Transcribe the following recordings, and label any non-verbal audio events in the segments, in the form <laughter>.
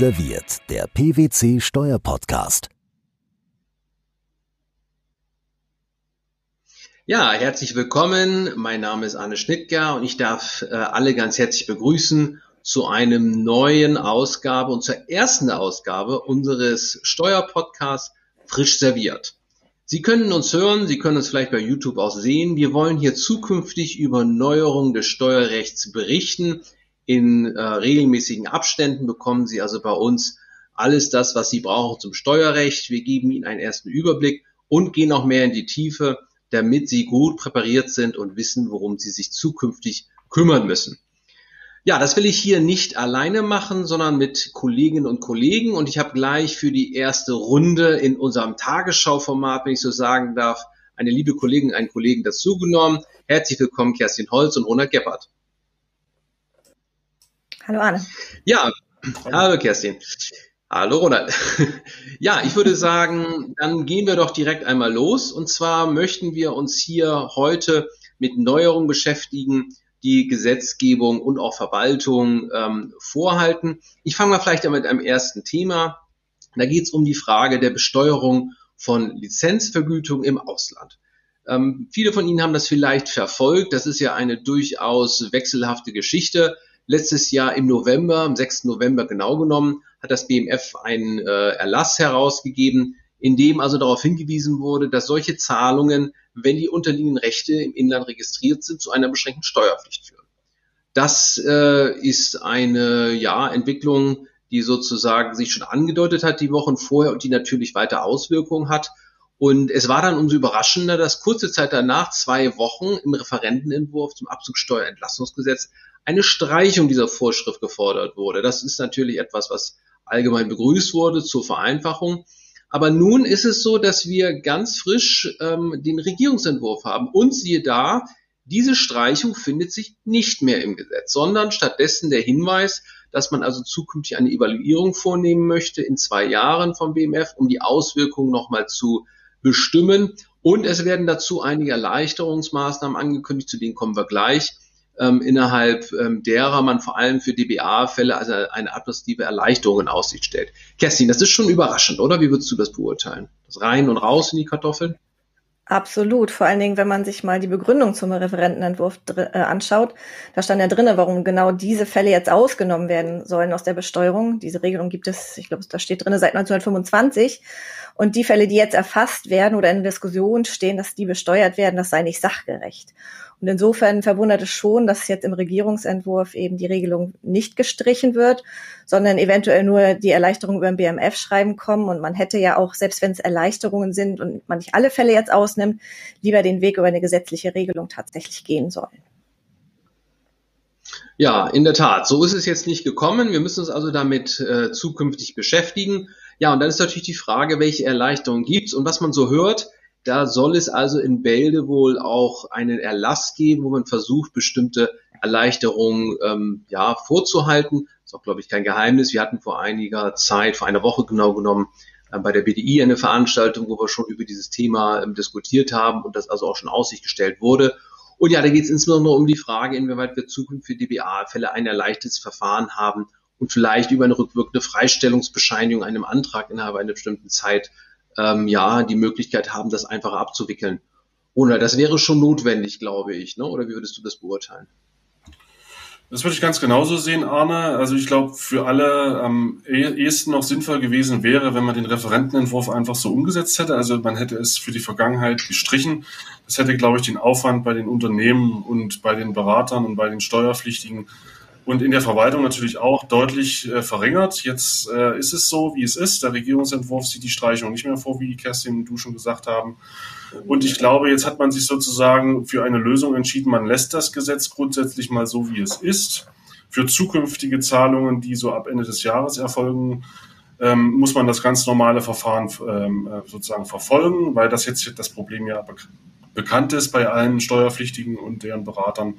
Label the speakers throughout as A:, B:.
A: Serviert, der PwC Steuerpodcast.
B: Ja, herzlich willkommen. Mein Name ist Arne Schnittger und ich darf äh, alle ganz herzlich begrüßen zu einem neuen Ausgabe und zur ersten Ausgabe unseres Steuerpodcasts Frisch serviert. Sie können uns hören, Sie können uns vielleicht bei YouTube auch sehen. Wir wollen hier zukünftig über Neuerungen des Steuerrechts berichten. In äh, regelmäßigen Abständen bekommen Sie also bei uns alles das, was Sie brauchen zum Steuerrecht. Wir geben Ihnen einen ersten Überblick und gehen auch mehr in die Tiefe, damit Sie gut präpariert sind und wissen, worum Sie sich zukünftig kümmern müssen. Ja, das will ich hier nicht alleine machen, sondern mit Kolleginnen und Kollegen. Und ich habe gleich für die erste Runde in unserem Tagesschauformat, wenn ich so sagen darf, eine liebe Kollegin, einen Kollegen dazugenommen. Herzlich willkommen, Kerstin Holz und Ronald Gebhardt.
C: Hallo Arne.
B: Ja, hallo Kerstin. Hallo Ronald. <laughs> Ja, ich würde sagen, dann gehen wir doch direkt einmal los. Und zwar möchten wir uns hier heute mit Neuerungen beschäftigen, die Gesetzgebung und auch Verwaltung ähm, vorhalten. Ich fange mal vielleicht mit einem ersten Thema. Da geht es um die Frage der Besteuerung von Lizenzvergütung im Ausland. Ähm, viele von Ihnen haben das vielleicht verfolgt. Das ist ja eine durchaus wechselhafte Geschichte. Letztes Jahr im November, am 6. November genau genommen, hat das BMF einen äh, Erlass herausgegeben, in dem also darauf hingewiesen wurde, dass solche Zahlungen, wenn die unterliegenden Rechte im Inland registriert sind, zu einer beschränkten Steuerpflicht führen. Das äh, ist eine ja, Entwicklung, die sozusagen sich schon angedeutet hat die Wochen vorher und die natürlich weiter Auswirkungen hat. Und es war dann umso überraschender, dass kurze Zeit danach, zwei Wochen im Referentenentwurf zum Abzugssteuerentlastungsgesetz, eine Streichung dieser Vorschrift gefordert wurde. Das ist natürlich etwas, was allgemein begrüßt wurde zur Vereinfachung. Aber nun ist es so, dass wir ganz frisch ähm, den Regierungsentwurf haben. Und siehe da, diese Streichung findet sich nicht mehr im Gesetz, sondern stattdessen der Hinweis, dass man also zukünftig eine Evaluierung vornehmen möchte in zwei Jahren vom BMF, um die Auswirkungen nochmal zu bestimmen. Und es werden dazu einige Erleichterungsmaßnahmen angekündigt, zu denen kommen wir gleich ähm, innerhalb ähm, derer man vor allem für DBA-Fälle also eine administrative Erleichterung in Aussicht stellt. Kerstin, das ist schon überraschend, oder? Wie würdest du das beurteilen? Das rein und raus in die Kartoffeln?
C: Absolut. Vor allen Dingen, wenn man sich mal die Begründung zum Referentenentwurf äh, anschaut, da stand ja drinne, warum genau diese Fälle jetzt ausgenommen werden sollen aus der Besteuerung. Diese Regelung gibt es, ich glaube, da steht drinne seit 1925. Und die Fälle, die jetzt erfasst werden oder in Diskussion stehen, dass die besteuert werden, das sei nicht sachgerecht. Und insofern verwundert es schon, dass jetzt im Regierungsentwurf eben die Regelung nicht gestrichen wird, sondern eventuell nur die Erleichterung über den BMF schreiben kommen. Und man hätte ja auch, selbst wenn es Erleichterungen sind und man nicht alle Fälle jetzt ausnimmt, lieber den Weg über eine gesetzliche Regelung tatsächlich gehen sollen.
B: Ja, in der Tat. So ist es jetzt nicht gekommen. Wir müssen uns also damit äh, zukünftig beschäftigen. Ja, und dann ist natürlich die Frage, welche Erleichterungen gibt es und was man so hört da soll es also in Bälde wohl auch einen Erlass geben, wo man versucht, bestimmte Erleichterungen ähm, ja, vorzuhalten. Das ist auch, glaube ich, kein Geheimnis. Wir hatten vor einiger Zeit, vor einer Woche genau genommen, äh, bei der BDI eine Veranstaltung, wo wir schon über dieses Thema ähm, diskutiert haben und das also auch schon aussicht gestellt wurde. Und ja, da geht es insbesondere um die Frage, inwieweit wir zukünftig für DBA-Fälle ein erleichtertes Verfahren haben und vielleicht über eine rückwirkende Freistellungsbescheinigung einem Antrag innerhalb einer bestimmten Zeit ähm, ja die Möglichkeit haben, das einfacher abzuwickeln. Oder das wäre schon notwendig, glaube ich. Ne? Oder wie würdest du das beurteilen?
D: Das würde ich ganz genauso sehen, Arne. Also ich glaube, für alle am ehesten noch sinnvoll gewesen wäre, wenn man den Referentenentwurf einfach so umgesetzt hätte. Also man hätte es für die Vergangenheit gestrichen. Das hätte, glaube ich, den Aufwand bei den Unternehmen und bei den Beratern und bei den Steuerpflichtigen und in der Verwaltung natürlich auch deutlich äh, verringert. Jetzt äh, ist es so, wie es ist. Der Regierungsentwurf sieht die Streichung nicht mehr vor, wie Kerstin und du schon gesagt haben. Und ich glaube, jetzt hat man sich sozusagen für eine Lösung entschieden. Man lässt das Gesetz grundsätzlich mal so, wie es ist. Für zukünftige Zahlungen, die so ab Ende des Jahres erfolgen, ähm, muss man das ganz normale Verfahren ähm, äh, sozusagen verfolgen, weil das jetzt das Problem ja bekannt ist bei allen Steuerpflichtigen und deren Beratern.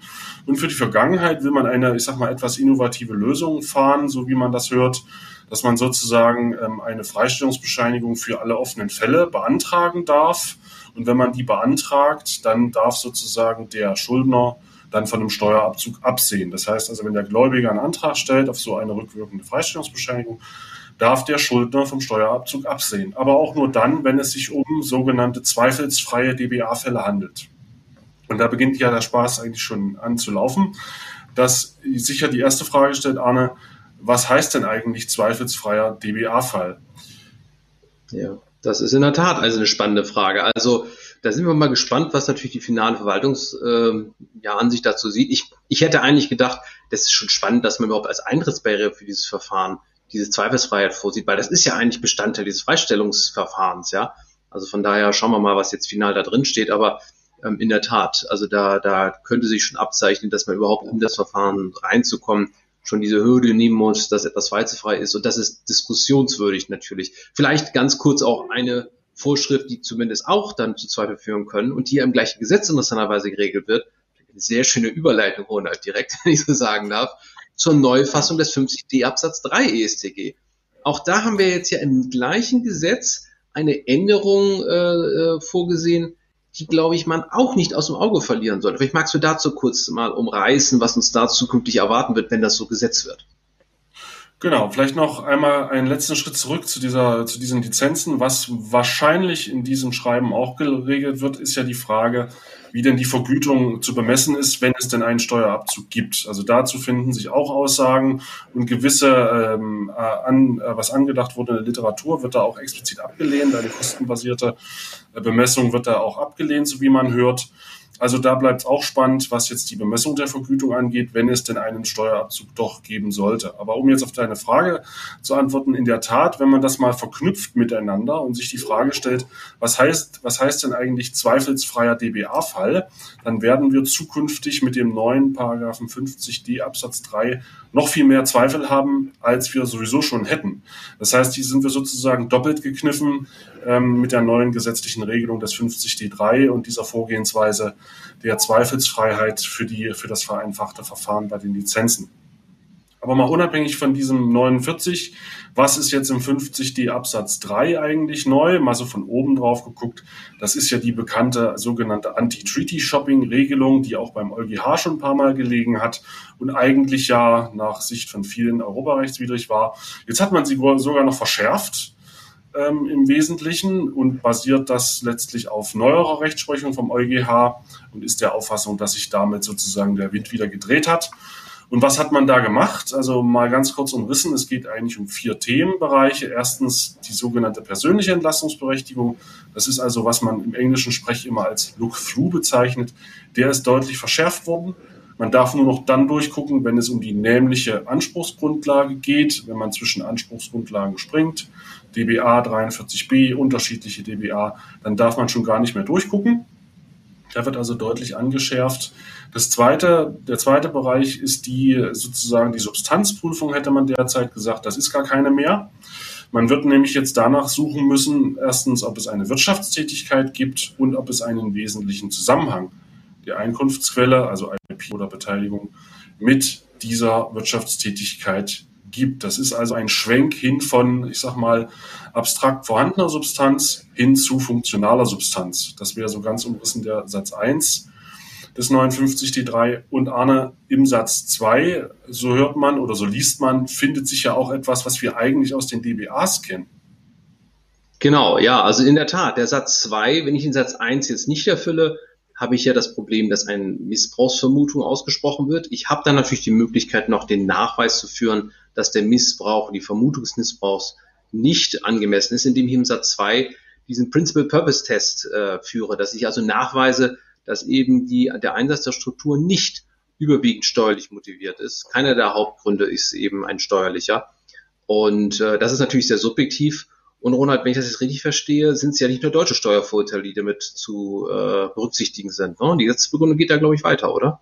D: Und für die Vergangenheit will man eine, ich sag mal, etwas innovative Lösung fahren, so wie man das hört, dass man sozusagen ähm, eine Freistellungsbescheinigung für alle offenen Fälle beantragen darf. Und wenn man die beantragt, dann darf sozusagen der Schuldner dann von einem Steuerabzug absehen. Das heißt also, wenn der Gläubiger einen Antrag stellt auf so eine rückwirkende Freistellungsbescheinigung, darf der Schuldner vom Steuerabzug absehen. Aber auch nur dann, wenn es sich um sogenannte zweifelsfreie DBA-Fälle handelt. Und da beginnt ja der Spaß eigentlich schon an zu laufen. Dass sicher die erste Frage stellt, Arne, was heißt denn eigentlich zweifelsfreier DBA-Fall?
B: Ja, das ist in der Tat also eine spannende Frage. Also da sind wir mal gespannt, was natürlich die finale Verwaltungsansicht äh, ja, dazu sieht. Ich, ich hätte eigentlich gedacht, das ist schon spannend, dass man überhaupt als Eintrittsbarriere für dieses Verfahren diese Zweifelsfreiheit vorsieht, weil das ist ja eigentlich Bestandteil dieses Freistellungsverfahrens, ja. Also von daher schauen wir mal, was jetzt final da drin steht, aber ähm, in der Tat, also da, da könnte sich schon abzeichnen, dass man überhaupt in das Verfahren reinzukommen, schon diese Hürde nehmen muss, dass etwas zweifelsfrei ist und das ist diskussionswürdig natürlich. Vielleicht ganz kurz auch eine Vorschrift, die zumindest auch dann zu Zweifel führen können und die ja im gleichen Gesetz interessanterweise geregelt wird. Eine sehr schöne Überleitung, Ronald, direkt, <laughs> wenn ich so sagen darf zur Neufassung des 50d Absatz 3 ESTG. Auch da haben wir jetzt ja im gleichen Gesetz eine Änderung äh, äh, vorgesehen, die, glaube ich, man auch nicht aus dem Auge verlieren sollte. Vielleicht magst du dazu kurz mal umreißen, was uns da zukünftig erwarten wird, wenn das so gesetzt wird.
D: Genau, vielleicht noch einmal einen letzten Schritt zurück zu dieser, zu diesen Lizenzen. Was wahrscheinlich in diesem Schreiben auch geregelt wird, ist ja die Frage, wie denn die Vergütung zu bemessen ist, wenn es denn einen Steuerabzug gibt. Also dazu finden sich auch Aussagen und gewisse, ähm, äh, an, äh, was angedacht wurde in der Literatur, wird da auch explizit abgelehnt. Eine kostenbasierte äh, Bemessung wird da auch abgelehnt, so wie man hört. Also da bleibt es auch spannend, was jetzt die Bemessung der Vergütung angeht, wenn es denn einen Steuerabzug doch geben sollte. Aber um jetzt auf deine Frage zu antworten, in der Tat, wenn man das mal verknüpft miteinander und sich die Frage stellt, was heißt, was heißt denn eigentlich zweifelsfreier DBA-Fall, dann werden wir zukünftig mit dem neuen Paragraphen 50d Absatz 3 noch viel mehr Zweifel haben, als wir sowieso schon hätten. Das heißt, hier sind wir sozusagen doppelt gekniffen ähm, mit der neuen gesetzlichen Regelung des 50d3 und dieser Vorgehensweise der Zweifelsfreiheit für, die, für das vereinfachte Verfahren bei den Lizenzen. Aber mal unabhängig von diesem 49, was ist jetzt im 50d Absatz 3 eigentlich neu? Mal so von oben drauf geguckt. Das ist ja die bekannte sogenannte Anti-Treaty-Shopping-Regelung, die auch beim EuGH schon ein paar Mal gelegen hat und eigentlich ja nach Sicht von vielen europarechtswidrig war. Jetzt hat man sie sogar noch verschärft ähm, im Wesentlichen und basiert das letztlich auf neuerer Rechtsprechung vom EuGH und ist der Auffassung, dass sich damit sozusagen der Wind wieder gedreht hat. Und was hat man da gemacht? Also mal ganz kurz umrissen, es geht eigentlich um vier Themenbereiche. Erstens die sogenannte persönliche Entlastungsberechtigung. Das ist also, was man im englischen Sprech immer als Look-Through bezeichnet. Der ist deutlich verschärft worden. Man darf nur noch dann durchgucken, wenn es um die nämliche Anspruchsgrundlage geht, wenn man zwischen Anspruchsgrundlagen springt. DBA 43b, unterschiedliche DBA, dann darf man schon gar nicht mehr durchgucken. Der wird also deutlich angeschärft. Das zweite, der zweite Bereich ist die sozusagen die Substanzprüfung, hätte man derzeit gesagt. Das ist gar keine mehr. Man wird nämlich jetzt danach suchen müssen, erstens, ob es eine Wirtschaftstätigkeit gibt und ob es einen wesentlichen Zusammenhang der Einkunftsquelle, also IP oder Beteiligung, mit dieser Wirtschaftstätigkeit gibt. Das ist also ein Schwenk hin von, ich sag mal, abstrakt vorhandener Substanz hin zu funktionaler Substanz. Das wäre so ganz umrissen der Satz 1 des 59D3 und Arne im Satz 2, so hört man oder so liest man, findet sich ja auch etwas, was wir eigentlich aus den DBAs kennen.
B: Genau, ja, also in der Tat, der Satz 2, wenn ich den Satz 1 jetzt nicht erfülle, habe ich ja das Problem, dass eine Missbrauchsvermutung ausgesprochen wird. Ich habe dann natürlich die Möglichkeit, noch den Nachweis zu führen, dass der Missbrauch, die Vermutung des Missbrauchs nicht angemessen ist, indem ich im Satz 2 diesen Principal Purpose Test äh, führe, dass ich also nachweise, dass eben die, der Einsatz der Struktur nicht überwiegend steuerlich motiviert ist. Keiner der Hauptgründe ist eben ein steuerlicher. Und äh, das ist natürlich sehr subjektiv. Und Ronald, wenn ich das jetzt richtig verstehe, sind es ja nicht nur deutsche Steuervorurteile, die damit zu äh, berücksichtigen sind. Ne? Die Gesetzesbegründung geht da, glaube ich, weiter, oder?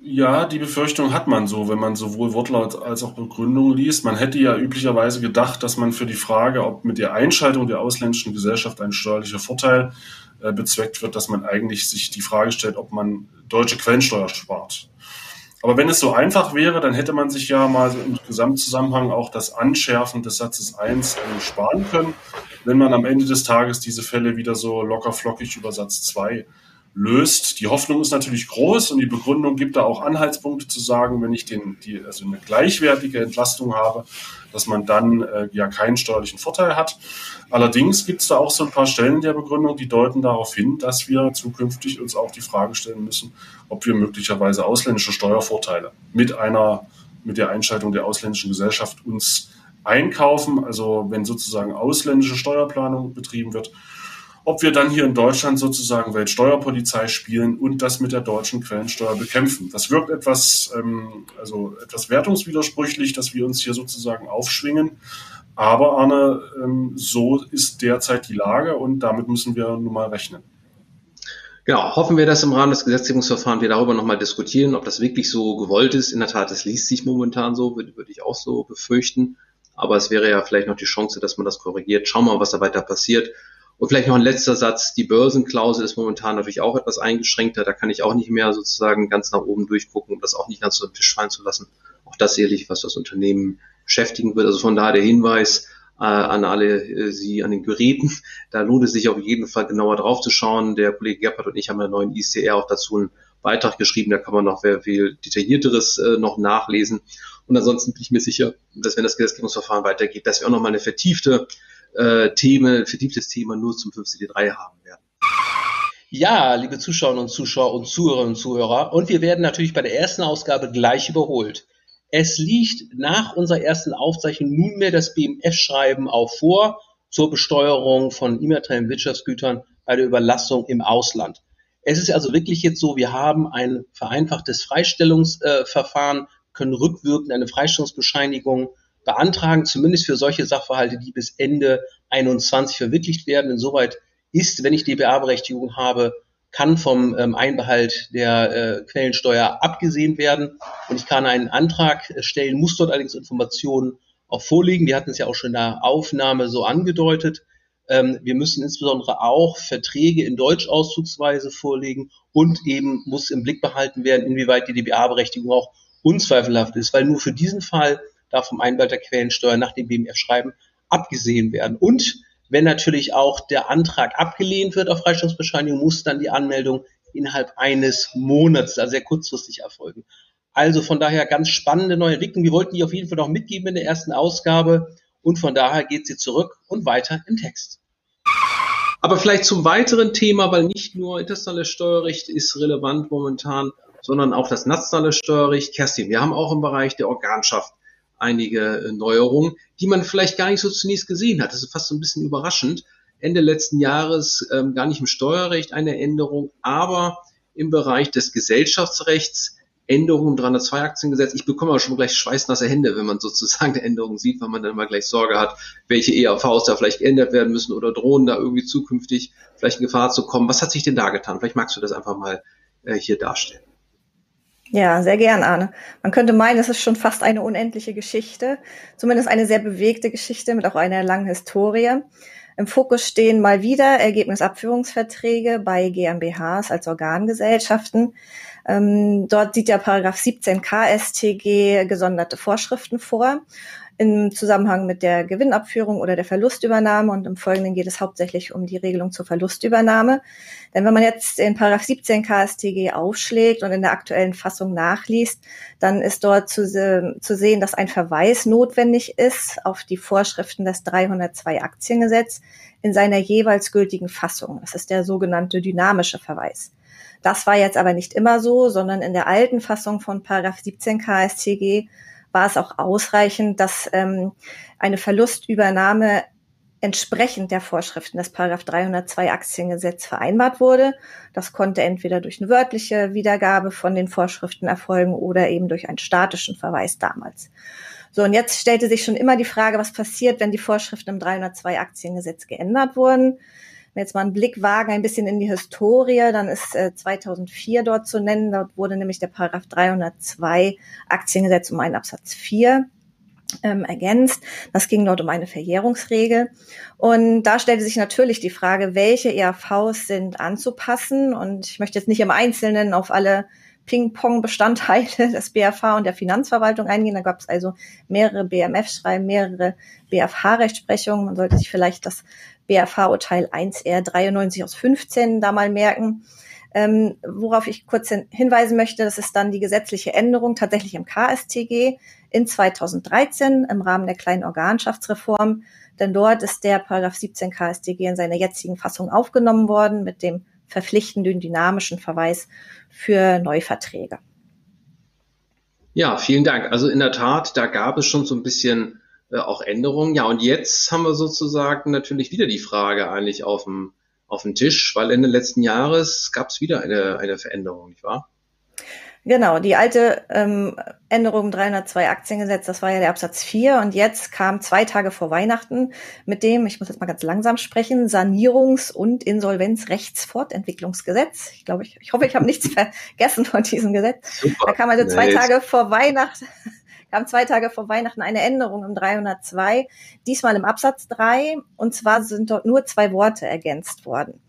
D: Ja, die Befürchtung hat man so, wenn man sowohl Wortlaut als auch Begründung liest. Man hätte ja üblicherweise gedacht, dass man für die Frage, ob mit der Einschaltung der ausländischen Gesellschaft ein steuerlicher Vorteil äh, bezweckt wird, dass man eigentlich sich die Frage stellt, ob man deutsche Quellensteuer spart. Aber wenn es so einfach wäre, dann hätte man sich ja mal im Gesamtzusammenhang auch das Anschärfen des Satzes 1 sparen können, wenn man am Ende des Tages diese Fälle wieder so locker flockig über Satz 2 löst. Die Hoffnung ist natürlich groß und die Begründung gibt da auch Anhaltspunkte zu sagen, wenn ich den, die, also eine gleichwertige Entlastung habe, dass man dann äh, ja keinen steuerlichen Vorteil hat. Allerdings gibt es da auch so ein paar Stellen der Begründung, die deuten darauf hin, dass wir zukünftig uns auch die Frage stellen müssen, ob wir möglicherweise ausländische Steuervorteile mit einer, mit der Einschaltung der ausländischen Gesellschaft uns einkaufen. Also wenn sozusagen ausländische Steuerplanung betrieben wird, ob wir dann hier in Deutschland sozusagen Weltsteuerpolizei spielen und das mit der deutschen Quellensteuer bekämpfen. Das wirkt etwas, ähm, also etwas wertungswidersprüchlich, dass wir uns hier sozusagen aufschwingen. Aber Arne, ähm, so ist derzeit die Lage und damit müssen wir nun mal rechnen.
B: Genau, hoffen wir, dass im Rahmen des Gesetzgebungsverfahrens wir darüber nochmal diskutieren, ob das wirklich so gewollt ist. In der Tat, es liest sich momentan so, würde, würde ich auch so befürchten. Aber es wäre ja vielleicht noch die Chance, dass man das korrigiert. Schauen wir mal, was da weiter passiert. Und vielleicht noch ein letzter Satz. Die Börsenklausel ist momentan natürlich auch etwas eingeschränkter. Da kann ich auch nicht mehr sozusagen ganz nach oben durchgucken, um das auch nicht ganz so den Tisch fallen zu lassen. Auch das sicherlich, was das Unternehmen beschäftigen wird. Also von daher der Hinweis äh, an alle äh, Sie an den Geräten. <laughs> Da lohnt es sich auf jeden Fall genauer drauf zu schauen. Der Kollege Gebhardt und ich haben einen neuen ICR auch dazu einen Beitrag geschrieben. Da kann man noch viel detaillierteres äh, noch nachlesen. Und ansonsten bin ich mir sicher, dass wenn das Gesetzgebungsverfahren weitergeht, dass wir auch nochmal eine vertiefte äh, Thema, vertieftes Thema nur zum 15D3 haben werden.
E: Ja, liebe Zuschauerinnen und Zuschauer und Zuhörerinnen und Zuhörer, und wir werden natürlich bei der ersten Ausgabe gleich überholt. Es liegt nach unserer ersten Aufzeichnung nunmehr das BMF-Schreiben auch vor zur Besteuerung von immateriellen Wirtschaftsgütern bei der Überlassung im Ausland. Es ist also wirklich jetzt so, wir haben ein vereinfachtes Freistellungsverfahren, können rückwirkend eine Freistellungsbescheinigung beantragen, zumindest für solche Sachverhalte, die bis Ende 21 verwirklicht werden. Insoweit ist, wenn ich DBA-Berechtigung habe, kann vom ähm, Einbehalt der äh, Quellensteuer abgesehen werden und ich kann einen Antrag stellen, muss dort allerdings Informationen auch vorliegen. Wir hatten es ja auch schon in der Aufnahme so angedeutet. Ähm, wir müssen insbesondere auch Verträge in Deutschauszugsweise vorlegen und eben muss im Blick behalten werden, inwieweit die DBA-Berechtigung auch unzweifelhaft ist, weil nur für diesen Fall darf vom Einbehalt der Quellensteuer nach dem BMF-Schreiben abgesehen werden. Und wenn natürlich auch der Antrag abgelehnt wird auf Freistellungsbescheinigung, muss dann die Anmeldung innerhalb eines Monats, also sehr kurzfristig erfolgen. Also von daher ganz spannende neue Entwicklung. Wir wollten die auf jeden Fall noch mitgeben in der ersten Ausgabe und von daher geht sie zurück und weiter im Text.
B: Aber vielleicht zum weiteren Thema, weil nicht nur internationales Steuerrecht ist relevant momentan, sondern auch das nationale Steuerrecht. Kerstin, wir haben auch im Bereich der Organschaft einige äh, Neuerungen, die man vielleicht gar nicht so zunächst gesehen hat. Das ist fast so ein bisschen überraschend. Ende letzten Jahres ähm, gar nicht im Steuerrecht eine Änderung, aber im Bereich des Gesellschaftsrechts Änderungen im 302 Aktiengesetz. Ich bekomme aber schon gleich schweißnasse Hände, wenn man <laughs> sozusagen eine Änderung sieht, weil man dann immer gleich Sorge hat, welche EAVs da vielleicht geändert werden müssen oder drohen da irgendwie zukünftig vielleicht in Gefahr zu kommen. Was hat sich denn da getan? Vielleicht magst du das einfach mal äh, hier darstellen.
C: Ja, sehr gern, Arne. Man könnte meinen, es ist schon fast eine unendliche Geschichte, zumindest eine sehr bewegte Geschichte mit auch einer langen Historie. Im Fokus stehen mal wieder Ergebnisabführungsverträge bei GmbHs als Organgesellschaften. Ähm, dort sieht der Paragraph 17 KSTG gesonderte Vorschriften vor im Zusammenhang mit der Gewinnabführung oder der Verlustübernahme und im Folgenden geht es hauptsächlich um die Regelung zur Verlustübernahme. Denn wenn man jetzt in Paragraph 17 KSTG aufschlägt und in der aktuellen Fassung nachliest, dann ist dort zu, zu sehen, dass ein Verweis notwendig ist auf die Vorschriften des 302 Aktiengesetz in seiner jeweils gültigen Fassung. Das ist der sogenannte dynamische Verweis. Das war jetzt aber nicht immer so, sondern in der alten Fassung von Paragraph 17 KSTG war es auch ausreichend, dass ähm, eine Verlustübernahme entsprechend der Vorschriften des Paragraph 302 Aktiengesetz vereinbart wurde. Das konnte entweder durch eine wörtliche Wiedergabe von den Vorschriften erfolgen oder eben durch einen statischen Verweis damals. So, und jetzt stellte sich schon immer die Frage, was passiert, wenn die Vorschriften im 302 Aktiengesetz geändert wurden jetzt mal einen Blick wagen, ein bisschen in die Historie, dann ist äh, 2004 dort zu nennen. Dort wurde nämlich der Paragraph 302 Aktiengesetz um einen Absatz 4 ähm, ergänzt. Das ging dort um eine Verjährungsregel. Und da stellte sich natürlich die Frage, welche ERVs sind anzupassen. Und ich möchte jetzt nicht im Einzelnen auf alle Ping-Pong-Bestandteile <laughs> des BFH und der Finanzverwaltung eingehen. Da gab es also mehrere BMF-Schreiben, mehrere BFH-Rechtsprechungen. Man sollte sich vielleicht das BFH-Urteil 1R 93 aus 15 da mal merken. Ähm, worauf ich kurz hin hinweisen möchte, das ist dann die gesetzliche Änderung tatsächlich im KSTG in 2013 im Rahmen der kleinen Organschaftsreform. Denn dort ist der Paragraph 17 KSTG in seiner jetzigen Fassung aufgenommen worden mit dem verpflichtenden dynamischen Verweis für Neuverträge.
B: Ja, vielen Dank. Also in der Tat, da gab es schon so ein bisschen äh, auch Änderungen. Ja, und jetzt haben wir sozusagen natürlich wieder die Frage eigentlich auf dem, auf dem Tisch, weil Ende letzten Jahres gab es wieder eine, eine Veränderung, nicht wahr?
C: Genau, die alte ähm, Änderung 302 Aktiengesetz, das war ja der Absatz 4 und jetzt kam zwei Tage vor Weihnachten mit dem, ich muss jetzt mal ganz langsam sprechen, Sanierungs- und Insolvenzrechtsfortentwicklungsgesetz. Ich glaube, ich, ich hoffe, ich habe nichts <laughs> vergessen von diesem Gesetz. Super. Da kam also zwei nice. Tage vor Weihnachten <laughs> kam zwei Tage vor Weihnachten eine Änderung im 302, diesmal im Absatz 3 und zwar sind dort nur zwei Worte ergänzt worden.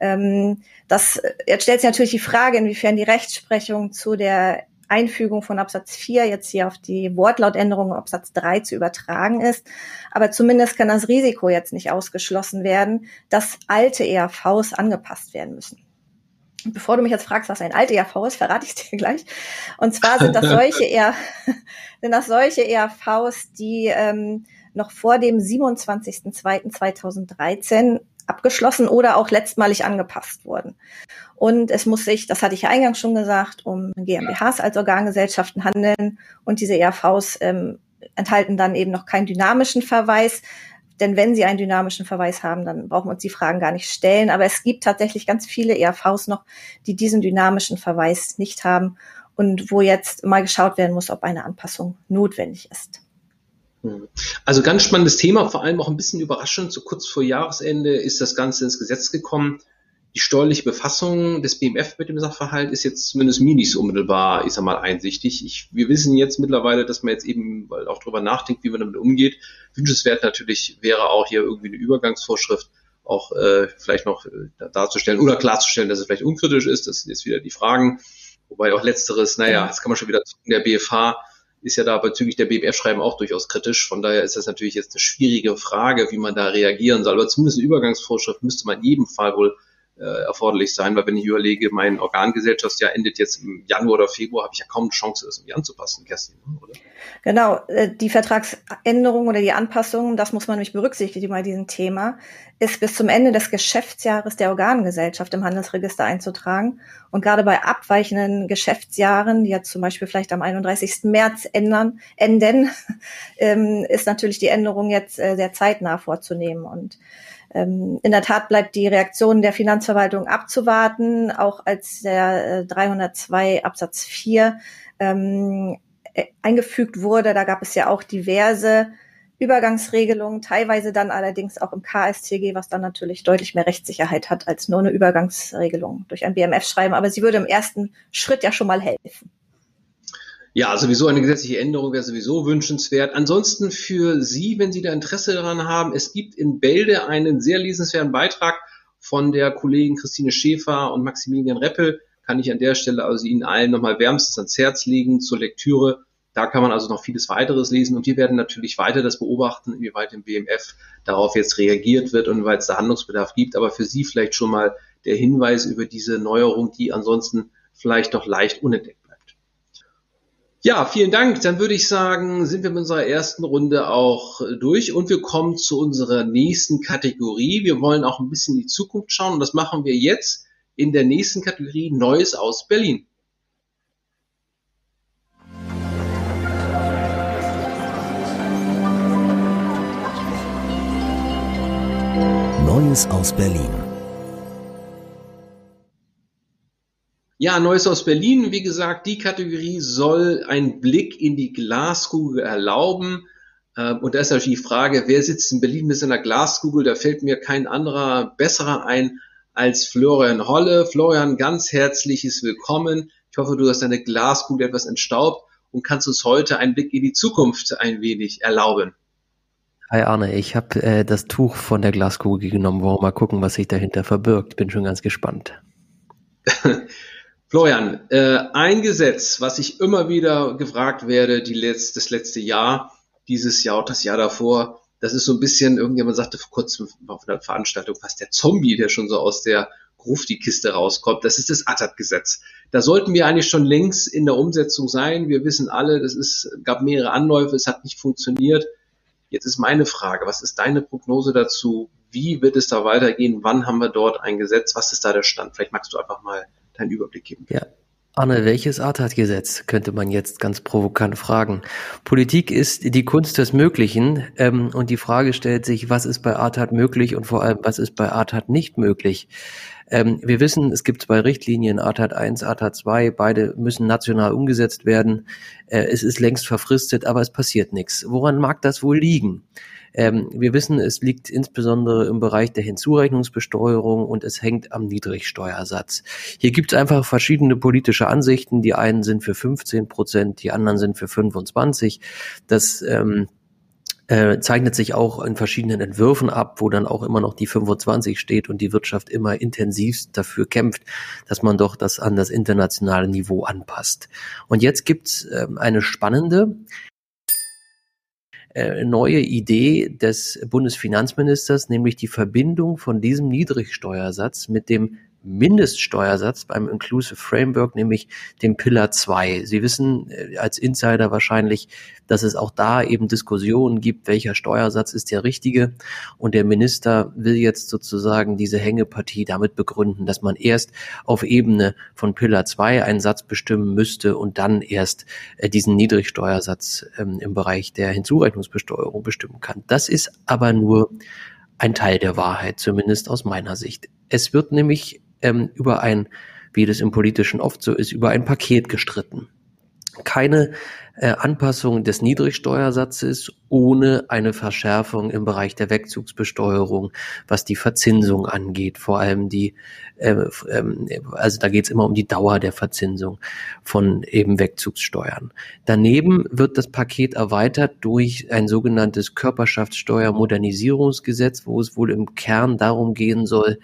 C: Ähm, das, jetzt stellt sich natürlich die Frage, inwiefern die Rechtsprechung zu der Einfügung von Absatz 4 jetzt hier auf die Wortlautänderung Absatz 3 zu übertragen ist. Aber zumindest kann das Risiko jetzt nicht ausgeschlossen werden, dass alte ERVs angepasst werden müssen. bevor du mich jetzt fragst, was ein alte ERV ist, verrate ich dir gleich. Und zwar sind das <laughs> solche, ER, <laughs> sind das solche ERVs, die ähm, noch vor dem 27.02.2013 abgeschlossen oder auch letztmalig angepasst wurden. Und es muss sich, das hatte ich ja eingangs schon gesagt, um GmbHs als Organgesellschaften handeln und diese ERVs ähm, enthalten dann eben noch keinen dynamischen Verweis. Denn wenn sie einen dynamischen Verweis haben, dann brauchen wir uns die Fragen gar nicht stellen. Aber es gibt tatsächlich ganz viele ERVs noch, die diesen dynamischen Verweis nicht haben und wo jetzt mal geschaut werden muss, ob eine Anpassung notwendig ist.
B: Hm. Also ganz spannendes Thema, vor allem auch ein bisschen überraschend. So kurz vor Jahresende ist das Ganze ins Gesetz gekommen. Die steuerliche Befassung des BMF mit dem Sachverhalt ist jetzt zumindest mir nicht so unmittelbar, ich sag mal, einsichtig. Ich, wir wissen jetzt mittlerweile, dass man jetzt eben auch darüber nachdenkt, wie man damit umgeht. Wünschenswert natürlich wäre auch hier irgendwie eine Übergangsvorschrift auch äh, vielleicht noch äh, darzustellen oder klarzustellen, dass es vielleicht unkritisch ist. Das sind jetzt wieder die Fragen. Wobei auch letzteres, naja, das kann man schon wieder zucken. Der BFH ist ja da bezüglich der BMF-Schreiben auch durchaus kritisch. Von daher ist das natürlich jetzt eine schwierige Frage, wie man da reagieren soll. Aber zumindest eine Übergangsvorschrift müsste man in jedem Fall wohl erforderlich sein, weil wenn ich überlege, mein Organgesellschaftsjahr endet jetzt im Januar oder Februar, habe ich ja kaum eine Chance, das irgendwie anzupassen, Kerstin, oder?
C: Genau, äh, die Vertragsänderung oder die Anpassung, das muss man nämlich berücksichtigen bei diesem Thema, ist bis zum Ende des Geschäftsjahres der Organgesellschaft im Handelsregister einzutragen. Und gerade bei abweichenden Geschäftsjahren, die jetzt zum Beispiel vielleicht am 31. März ändern, enden, <laughs> ähm, ist natürlich die Änderung jetzt äh, sehr zeitnah vorzunehmen. Und in der Tat bleibt die Reaktion der Finanzverwaltung abzuwarten, auch als der 302 äh, Absatz 4 ähm, äh, eingefügt wurde. Da gab es ja auch diverse Übergangsregelungen, teilweise dann allerdings auch im KSTG, was dann natürlich deutlich mehr Rechtssicherheit hat als nur eine Übergangsregelung durch ein BMF-Schreiben. Aber sie würde im ersten Schritt ja schon mal helfen.
B: Ja, sowieso eine gesetzliche Änderung wäre sowieso wünschenswert. Ansonsten für Sie, wenn Sie da Interesse daran haben, es gibt in Bälde einen sehr lesenswerten Beitrag von der Kollegin Christine Schäfer und Maximilian Reppel. Kann ich an der Stelle also Ihnen allen nochmal wärmstens ans Herz legen zur Lektüre. Da kann man also noch vieles weiteres lesen und wir werden natürlich weiter das beobachten, inwieweit im BMF darauf jetzt reagiert wird und weil es da Handlungsbedarf gibt. Aber für Sie vielleicht schon mal der Hinweis über diese Neuerung, die ansonsten vielleicht doch leicht unentdeckt ja, vielen Dank. Dann würde ich sagen, sind wir mit unserer ersten Runde auch durch und wir kommen zu unserer nächsten Kategorie. Wir wollen auch ein bisschen in die Zukunft schauen und das machen wir jetzt in der nächsten Kategorie Neues aus Berlin.
A: Neues aus Berlin.
B: Ja, Neues aus Berlin. Wie gesagt, die Kategorie soll einen Blick in die Glaskugel erlauben. Ähm, und da ist natürlich die Frage, wer sitzt in Berlin mit seiner Glaskugel? Da fällt mir kein anderer besserer ein als Florian Holle. Florian, ganz herzliches Willkommen. Ich hoffe, du hast deine Glaskugel etwas entstaubt und kannst uns heute einen Blick in die Zukunft ein wenig erlauben.
F: Hi Arne, ich habe äh, das Tuch von der Glaskugel genommen. Wollen wir mal gucken, was sich dahinter verbirgt. Bin schon ganz gespannt. <laughs>
B: Florian, äh, ein Gesetz, was ich immer wieder gefragt werde, die letzt, das letzte Jahr, dieses Jahr das Jahr davor, das ist so ein bisschen, irgendjemand sagte vor kurzem auf einer Veranstaltung fast der Zombie, der schon so aus der Ruf die Kiste rauskommt. Das ist das ATAT-Gesetz. Da sollten wir eigentlich schon längst in der Umsetzung sein. Wir wissen alle, das ist, gab mehrere Anläufe, es hat nicht funktioniert. Jetzt ist meine Frage, was ist deine Prognose dazu? Wie wird es da weitergehen? Wann haben wir dort ein Gesetz? Was ist da der Stand? Vielleicht magst du einfach mal deinen Überblick geben.
F: Ja, Arne, welches Art hat Gesetz, könnte man jetzt ganz provokant fragen. Politik ist die Kunst des Möglichen ähm, und die Frage stellt sich, was ist bei Artat möglich und vor allem, was ist bei Artat nicht möglich. Ähm, wir wissen, es gibt zwei Richtlinien, ATAT 1, ATAT 2, beide müssen national umgesetzt werden. Äh, es ist längst verfristet, aber es passiert nichts. Woran mag das wohl liegen? Ähm, wir wissen, es liegt insbesondere im Bereich der Hinzurechnungsbesteuerung und es hängt am Niedrigsteuersatz. Hier gibt es einfach verschiedene politische Ansichten. Die einen sind für 15 Prozent, die anderen sind für 25. Das ähm, äh, zeichnet sich auch in verschiedenen Entwürfen ab, wo dann auch immer noch die 25 steht und die Wirtschaft immer intensivst dafür kämpft, dass man doch das an das internationale Niveau anpasst. Und jetzt gibt's äh, eine spannende äh, neue Idee des Bundesfinanzministers, nämlich die Verbindung von diesem Niedrigsteuersatz mit dem Mindeststeuersatz beim Inclusive Framework, nämlich dem Pillar 2. Sie wissen äh, als Insider wahrscheinlich, dass es auch da eben Diskussionen gibt, welcher Steuersatz ist der richtige. Und der Minister will jetzt sozusagen diese Hängepartie damit begründen, dass man erst auf Ebene von Pillar 2 einen Satz bestimmen müsste und dann erst äh, diesen Niedrigsteuersatz ähm, im Bereich der Hinzurechnungsbesteuerung bestimmen kann. Das ist aber nur ein Teil der Wahrheit, zumindest aus meiner Sicht. Es wird nämlich ähm, über ein, wie das im Politischen oft so ist, über ein Paket gestritten. Keine äh, Anpassung des Niedrigsteuersatzes ohne eine Verschärfung im Bereich der Wegzugsbesteuerung, was die Verzinsung angeht, vor allem die, äh, äh, also da geht es immer um die Dauer der Verzinsung von eben Wegzugssteuern. Daneben wird das Paket erweitert durch ein sogenanntes Körperschaftssteuermodernisierungsgesetz, wo es wohl im Kern darum gehen soll,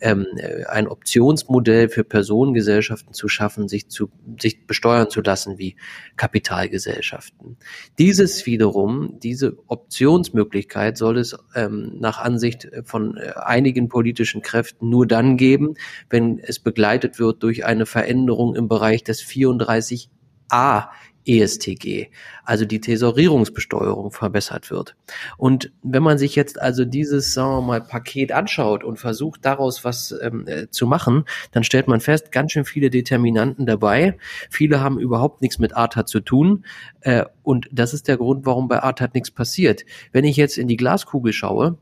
F: ähm, ein Optionsmodell für Personengesellschaften zu schaffen, sich zu sich besteuern zu lassen wie Kapitalgesellschaften. Dieses wiederum, diese Optionsmöglichkeit soll es ähm, nach Ansicht von äh, einigen politischen Kräften nur dann geben, wenn es begleitet wird durch eine Veränderung im Bereich des 34a ESTG, also die Tesorierungsbesteuerung verbessert wird. Und wenn man sich jetzt also dieses, sagen wir mal, Paket anschaut und versucht daraus was ähm, äh, zu machen, dann stellt man fest, ganz schön viele Determinanten dabei. Viele haben überhaupt nichts mit ATAT zu tun. Äh, und das ist der Grund, warum bei ATAT nichts passiert. Wenn ich jetzt in die Glaskugel schaue,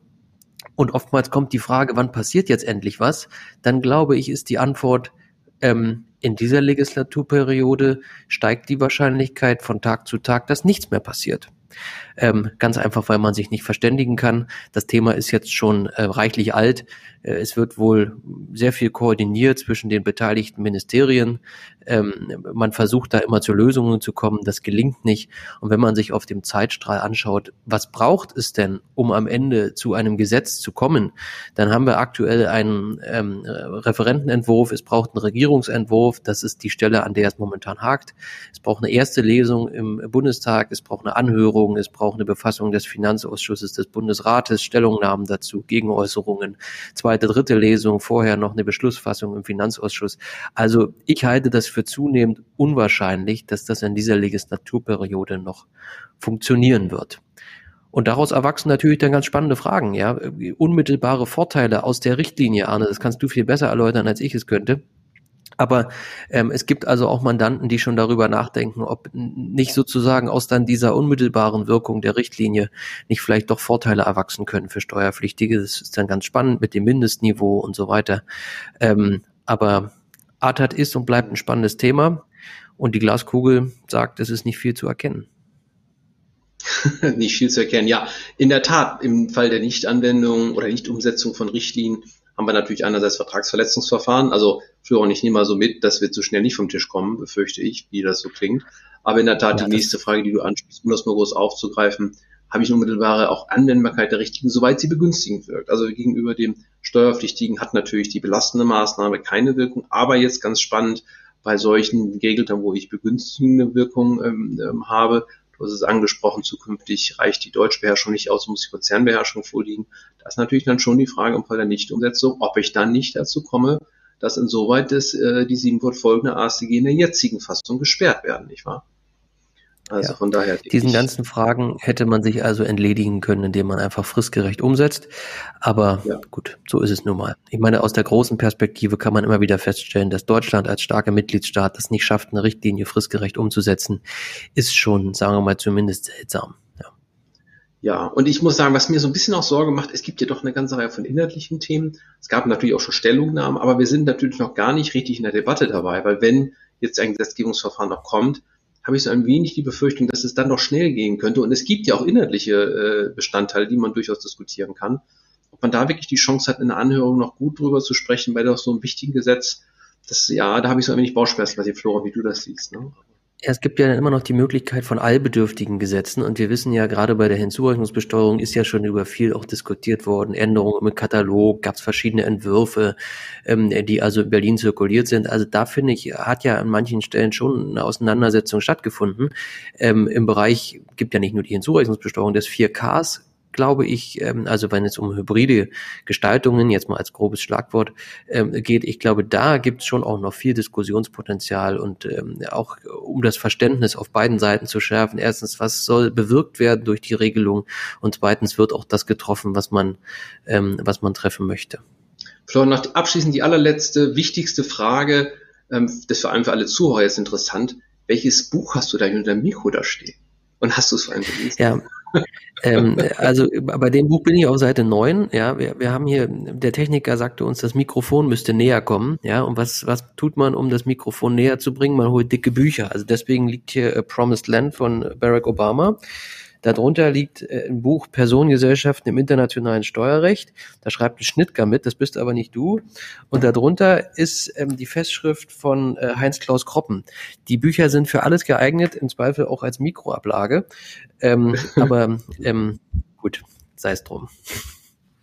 F: und oftmals kommt die Frage, wann passiert jetzt endlich was, dann glaube ich, ist die Antwort, ähm, in dieser Legislaturperiode steigt die Wahrscheinlichkeit von Tag zu Tag, dass nichts mehr passiert. Ähm, ganz einfach, weil man sich nicht verständigen kann. Das Thema ist jetzt schon äh, reichlich alt. Äh, es wird wohl sehr viel koordiniert zwischen den beteiligten Ministerien. Ähm, man versucht da immer zu Lösungen zu kommen. Das gelingt nicht. Und wenn man sich auf dem Zeitstrahl anschaut, was braucht es denn, um am Ende zu einem Gesetz zu kommen, dann haben wir aktuell einen ähm, Referentenentwurf. Es braucht einen Regierungsentwurf. Das ist die Stelle, an der es momentan hakt. Es braucht eine erste Lesung im Bundestag. Es braucht eine Anhörung. Es braucht eine Befassung des Finanzausschusses des Bundesrates, Stellungnahmen dazu, Gegenäußerungen, zweite, dritte Lesung, vorher noch eine Beschlussfassung im Finanzausschuss. Also ich halte das für zunehmend unwahrscheinlich, dass das in dieser Legislaturperiode noch funktionieren wird. Und daraus erwachsen natürlich dann ganz spannende Fragen, ja. Unmittelbare Vorteile aus der Richtlinie, Arne, das kannst du viel besser erläutern, als ich es könnte. Aber ähm, es gibt also auch Mandanten, die schon darüber nachdenken, ob nicht sozusagen aus dann dieser unmittelbaren Wirkung der Richtlinie nicht vielleicht doch Vorteile erwachsen können für Steuerpflichtige. Das ist dann ganz spannend mit dem Mindestniveau und so weiter. Ähm, aber ATAT ist und bleibt ein spannendes Thema und die Glaskugel sagt, es ist nicht viel zu erkennen. <laughs>
B: nicht viel zu erkennen. Ja, in der Tat, im Fall der Nichtanwendung oder Nichtumsetzung von Richtlinien haben wir natürlich einerseits Vertragsverletzungsverfahren. Also Führer, ich nehme mal so mit, das wird so schnell nicht vom Tisch kommen, befürchte ich, wie das so klingt. Aber in der Tat, ja, die nächste Frage, die du ansprichst, um das mal groß aufzugreifen, habe ich eine unmittelbare auch Anwendbarkeit der Richtigen, soweit sie begünstigend wirkt. Also gegenüber dem Steuerpflichtigen hat natürlich die belastende Maßnahme keine Wirkung, aber jetzt ganz spannend bei solchen Gegeltern, wo ich begünstigende Wirkung ähm, ähm, habe, Du hast es angesprochen, zukünftig reicht die Deutschbeherrschung nicht aus, muss die Konzernbeherrschung vorliegen. Das ist natürlich dann schon die Frage im Fall der Nichtumsetzung, ob ich dann nicht dazu komme, dass insoweit das, äh, die sieben fortfolgende AStG in der jetzigen Fassung gesperrt werden, nicht wahr?
F: Also ja. von daher. Diesen ganzen Fragen hätte man sich also entledigen können, indem man einfach fristgerecht umsetzt. Aber ja. gut, so ist es nun mal. Ich meine, aus der großen Perspektive kann man immer wieder feststellen, dass Deutschland als starker Mitgliedstaat das nicht schafft, eine Richtlinie fristgerecht umzusetzen, ist schon, sagen wir mal, zumindest seltsam.
B: Ja. Ja, und ich muss sagen, was mir so ein bisschen auch Sorge macht, es gibt ja doch eine ganze Reihe von inhaltlichen Themen. Es gab natürlich auch schon Stellungnahmen, aber wir sind natürlich noch gar nicht richtig in der Debatte dabei, weil wenn jetzt ein Gesetzgebungsverfahren noch kommt, habe ich so ein wenig die Befürchtung, dass es dann noch schnell gehen könnte. Und es gibt ja auch inhaltliche äh, Bestandteile, die man durchaus diskutieren kann. Ob man da wirklich die Chance hat, in der Anhörung noch gut drüber zu sprechen, bei doch so einem wichtigen Gesetz, das, ja, da habe ich so ein wenig Bauchschmerzen, was ich, Flora, wie du das siehst. Ne?
F: Ja, es gibt ja immer noch die Möglichkeit von allbedürftigen Gesetzen und wir wissen ja, gerade bei der Hinzurechnungsbesteuerung ist ja schon über viel auch diskutiert worden. Änderungen im Katalog, gab es verschiedene Entwürfe, ähm, die also in Berlin zirkuliert sind. Also da finde ich, hat ja an manchen Stellen schon eine Auseinandersetzung stattgefunden. Ähm, Im Bereich gibt ja nicht nur die Hinzurechnungsbesteuerung des 4Ks, glaube ich, ähm, also wenn es um hybride Gestaltungen, jetzt mal als grobes Schlagwort, ähm, geht, ich glaube, da gibt es schon auch noch viel Diskussionspotenzial und ähm, auch um das Verständnis auf beiden Seiten zu schärfen. Erstens, was soll bewirkt werden durch die Regelung und zweitens wird auch das getroffen, was man, ähm, was man treffen möchte.
B: Florian, noch abschließend die allerletzte, wichtigste Frage, ähm, das vor allem für alle Zuhörer jetzt interessant. Welches Buch hast du da unter dem Mikro da stehen? Und hast du es vor allem gelesen?
F: Ja, ähm, also bei dem Buch bin ich auf Seite 9. Ja, wir, wir haben hier, der Techniker sagte uns, das Mikrofon müsste näher kommen. Ja, und was, was tut man, um das Mikrofon näher zu bringen? Man holt dicke Bücher. Also deswegen liegt hier A Promised Land von Barack Obama. Darunter liegt äh, ein Buch Personengesellschaften im internationalen Steuerrecht. Da schreibt ein Schnittger mit, das bist aber nicht du. Und darunter ist ähm, die Festschrift von äh, Heinz-Klaus Kroppen. Die Bücher sind für alles geeignet, im Zweifel auch als Mikroablage. Ähm, <laughs> aber ähm, gut, sei es drum.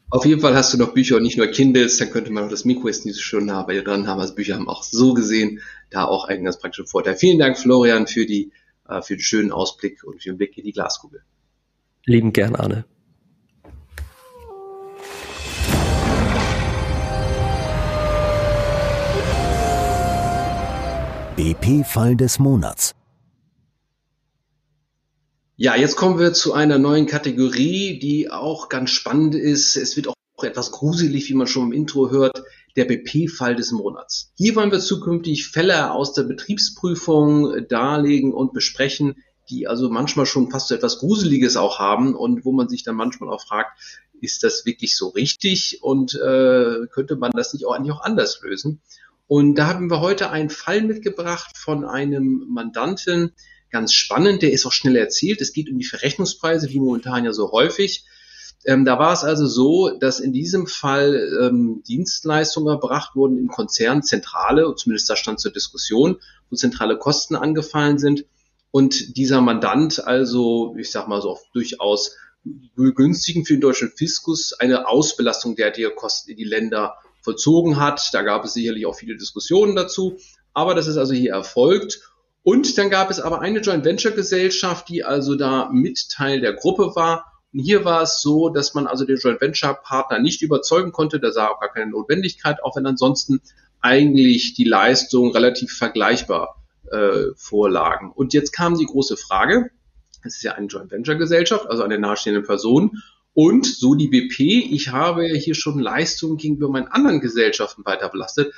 B: Auf jeden Fall hast du noch Bücher und nicht nur Kindles, dann könnte man auch das Mikro jetzt nicht so schön nah bei dir dran haben. Also Bücher haben auch so gesehen da auch einen ganz praktischen Vorteil. Vielen Dank, Florian, für die äh, für den schönen Ausblick und für den Blick in die Glaskugel.
F: Lieben gern, Arne.
A: BP-Fall des Monats.
B: Ja, jetzt kommen wir zu einer neuen Kategorie, die auch ganz spannend ist. Es wird auch etwas gruselig, wie man schon im Intro hört, der BP-Fall des Monats. Hier wollen wir zukünftig Fälle aus der Betriebsprüfung darlegen und besprechen, die also manchmal schon fast so etwas Gruseliges auch haben und wo man sich dann manchmal auch fragt, ist das wirklich so richtig und äh, könnte man das nicht auch eigentlich auch anders lösen? Und da haben wir heute einen Fall mitgebracht von einem Mandanten, ganz spannend, der ist auch schnell erzählt. Es geht um die Verrechnungspreise, wie momentan ja so häufig. Ähm, da war es also so, dass in diesem Fall ähm, Dienstleistungen erbracht wurden im Konzern Zentrale, zumindest da stand zur Diskussion, wo zentrale Kosten angefallen sind und dieser Mandant also, ich sag mal so, durchaus begünstigen für den deutschen Fiskus eine Ausbelastung derartiger Kosten in die Länder vollzogen hat. Da gab es sicherlich auch viele Diskussionen dazu, aber das ist also hier erfolgt. Und dann gab es aber eine Joint Venture Gesellschaft, die also da mit Teil der Gruppe war. Hier war es so, dass man also den Joint Venture Partner nicht überzeugen konnte. Da sah auch gar keine Notwendigkeit, auch wenn ansonsten eigentlich die Leistung relativ vergleichbar äh, vorlagen. Und jetzt kam die große Frage, es ist ja eine Joint Venture Gesellschaft, also eine nahestehende Person. Und so die BP, ich habe hier schon Leistungen gegenüber meinen anderen Gesellschaften weiter belastet.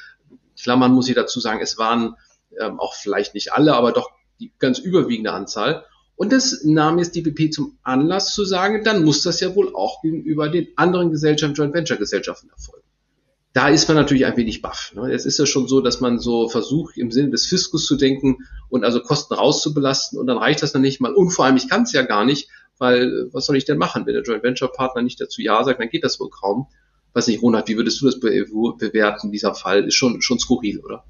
B: Klammern muss ich dazu sagen, es waren ähm, auch vielleicht nicht alle, aber doch die ganz überwiegende Anzahl. Und das nahm jetzt die BP zum Anlass zu sagen, dann muss das ja wohl auch gegenüber den anderen Gesellschaften, Joint Venture Gesellschaften erfolgen da ist man natürlich ein wenig baff. Ne? Es ist ja schon so, dass man so versucht, im Sinne des Fiskus zu denken und also Kosten rauszubelasten und dann reicht das dann nicht mal. Und vor allem, ich kann es ja gar nicht, weil was soll ich denn machen? Wenn der Joint Venture Partner nicht dazu Ja sagt, dann geht das wohl kaum. Weiß nicht, Ronald, wie würdest du das be bewerten? Dieser Fall ist schon, schon skurril, oder?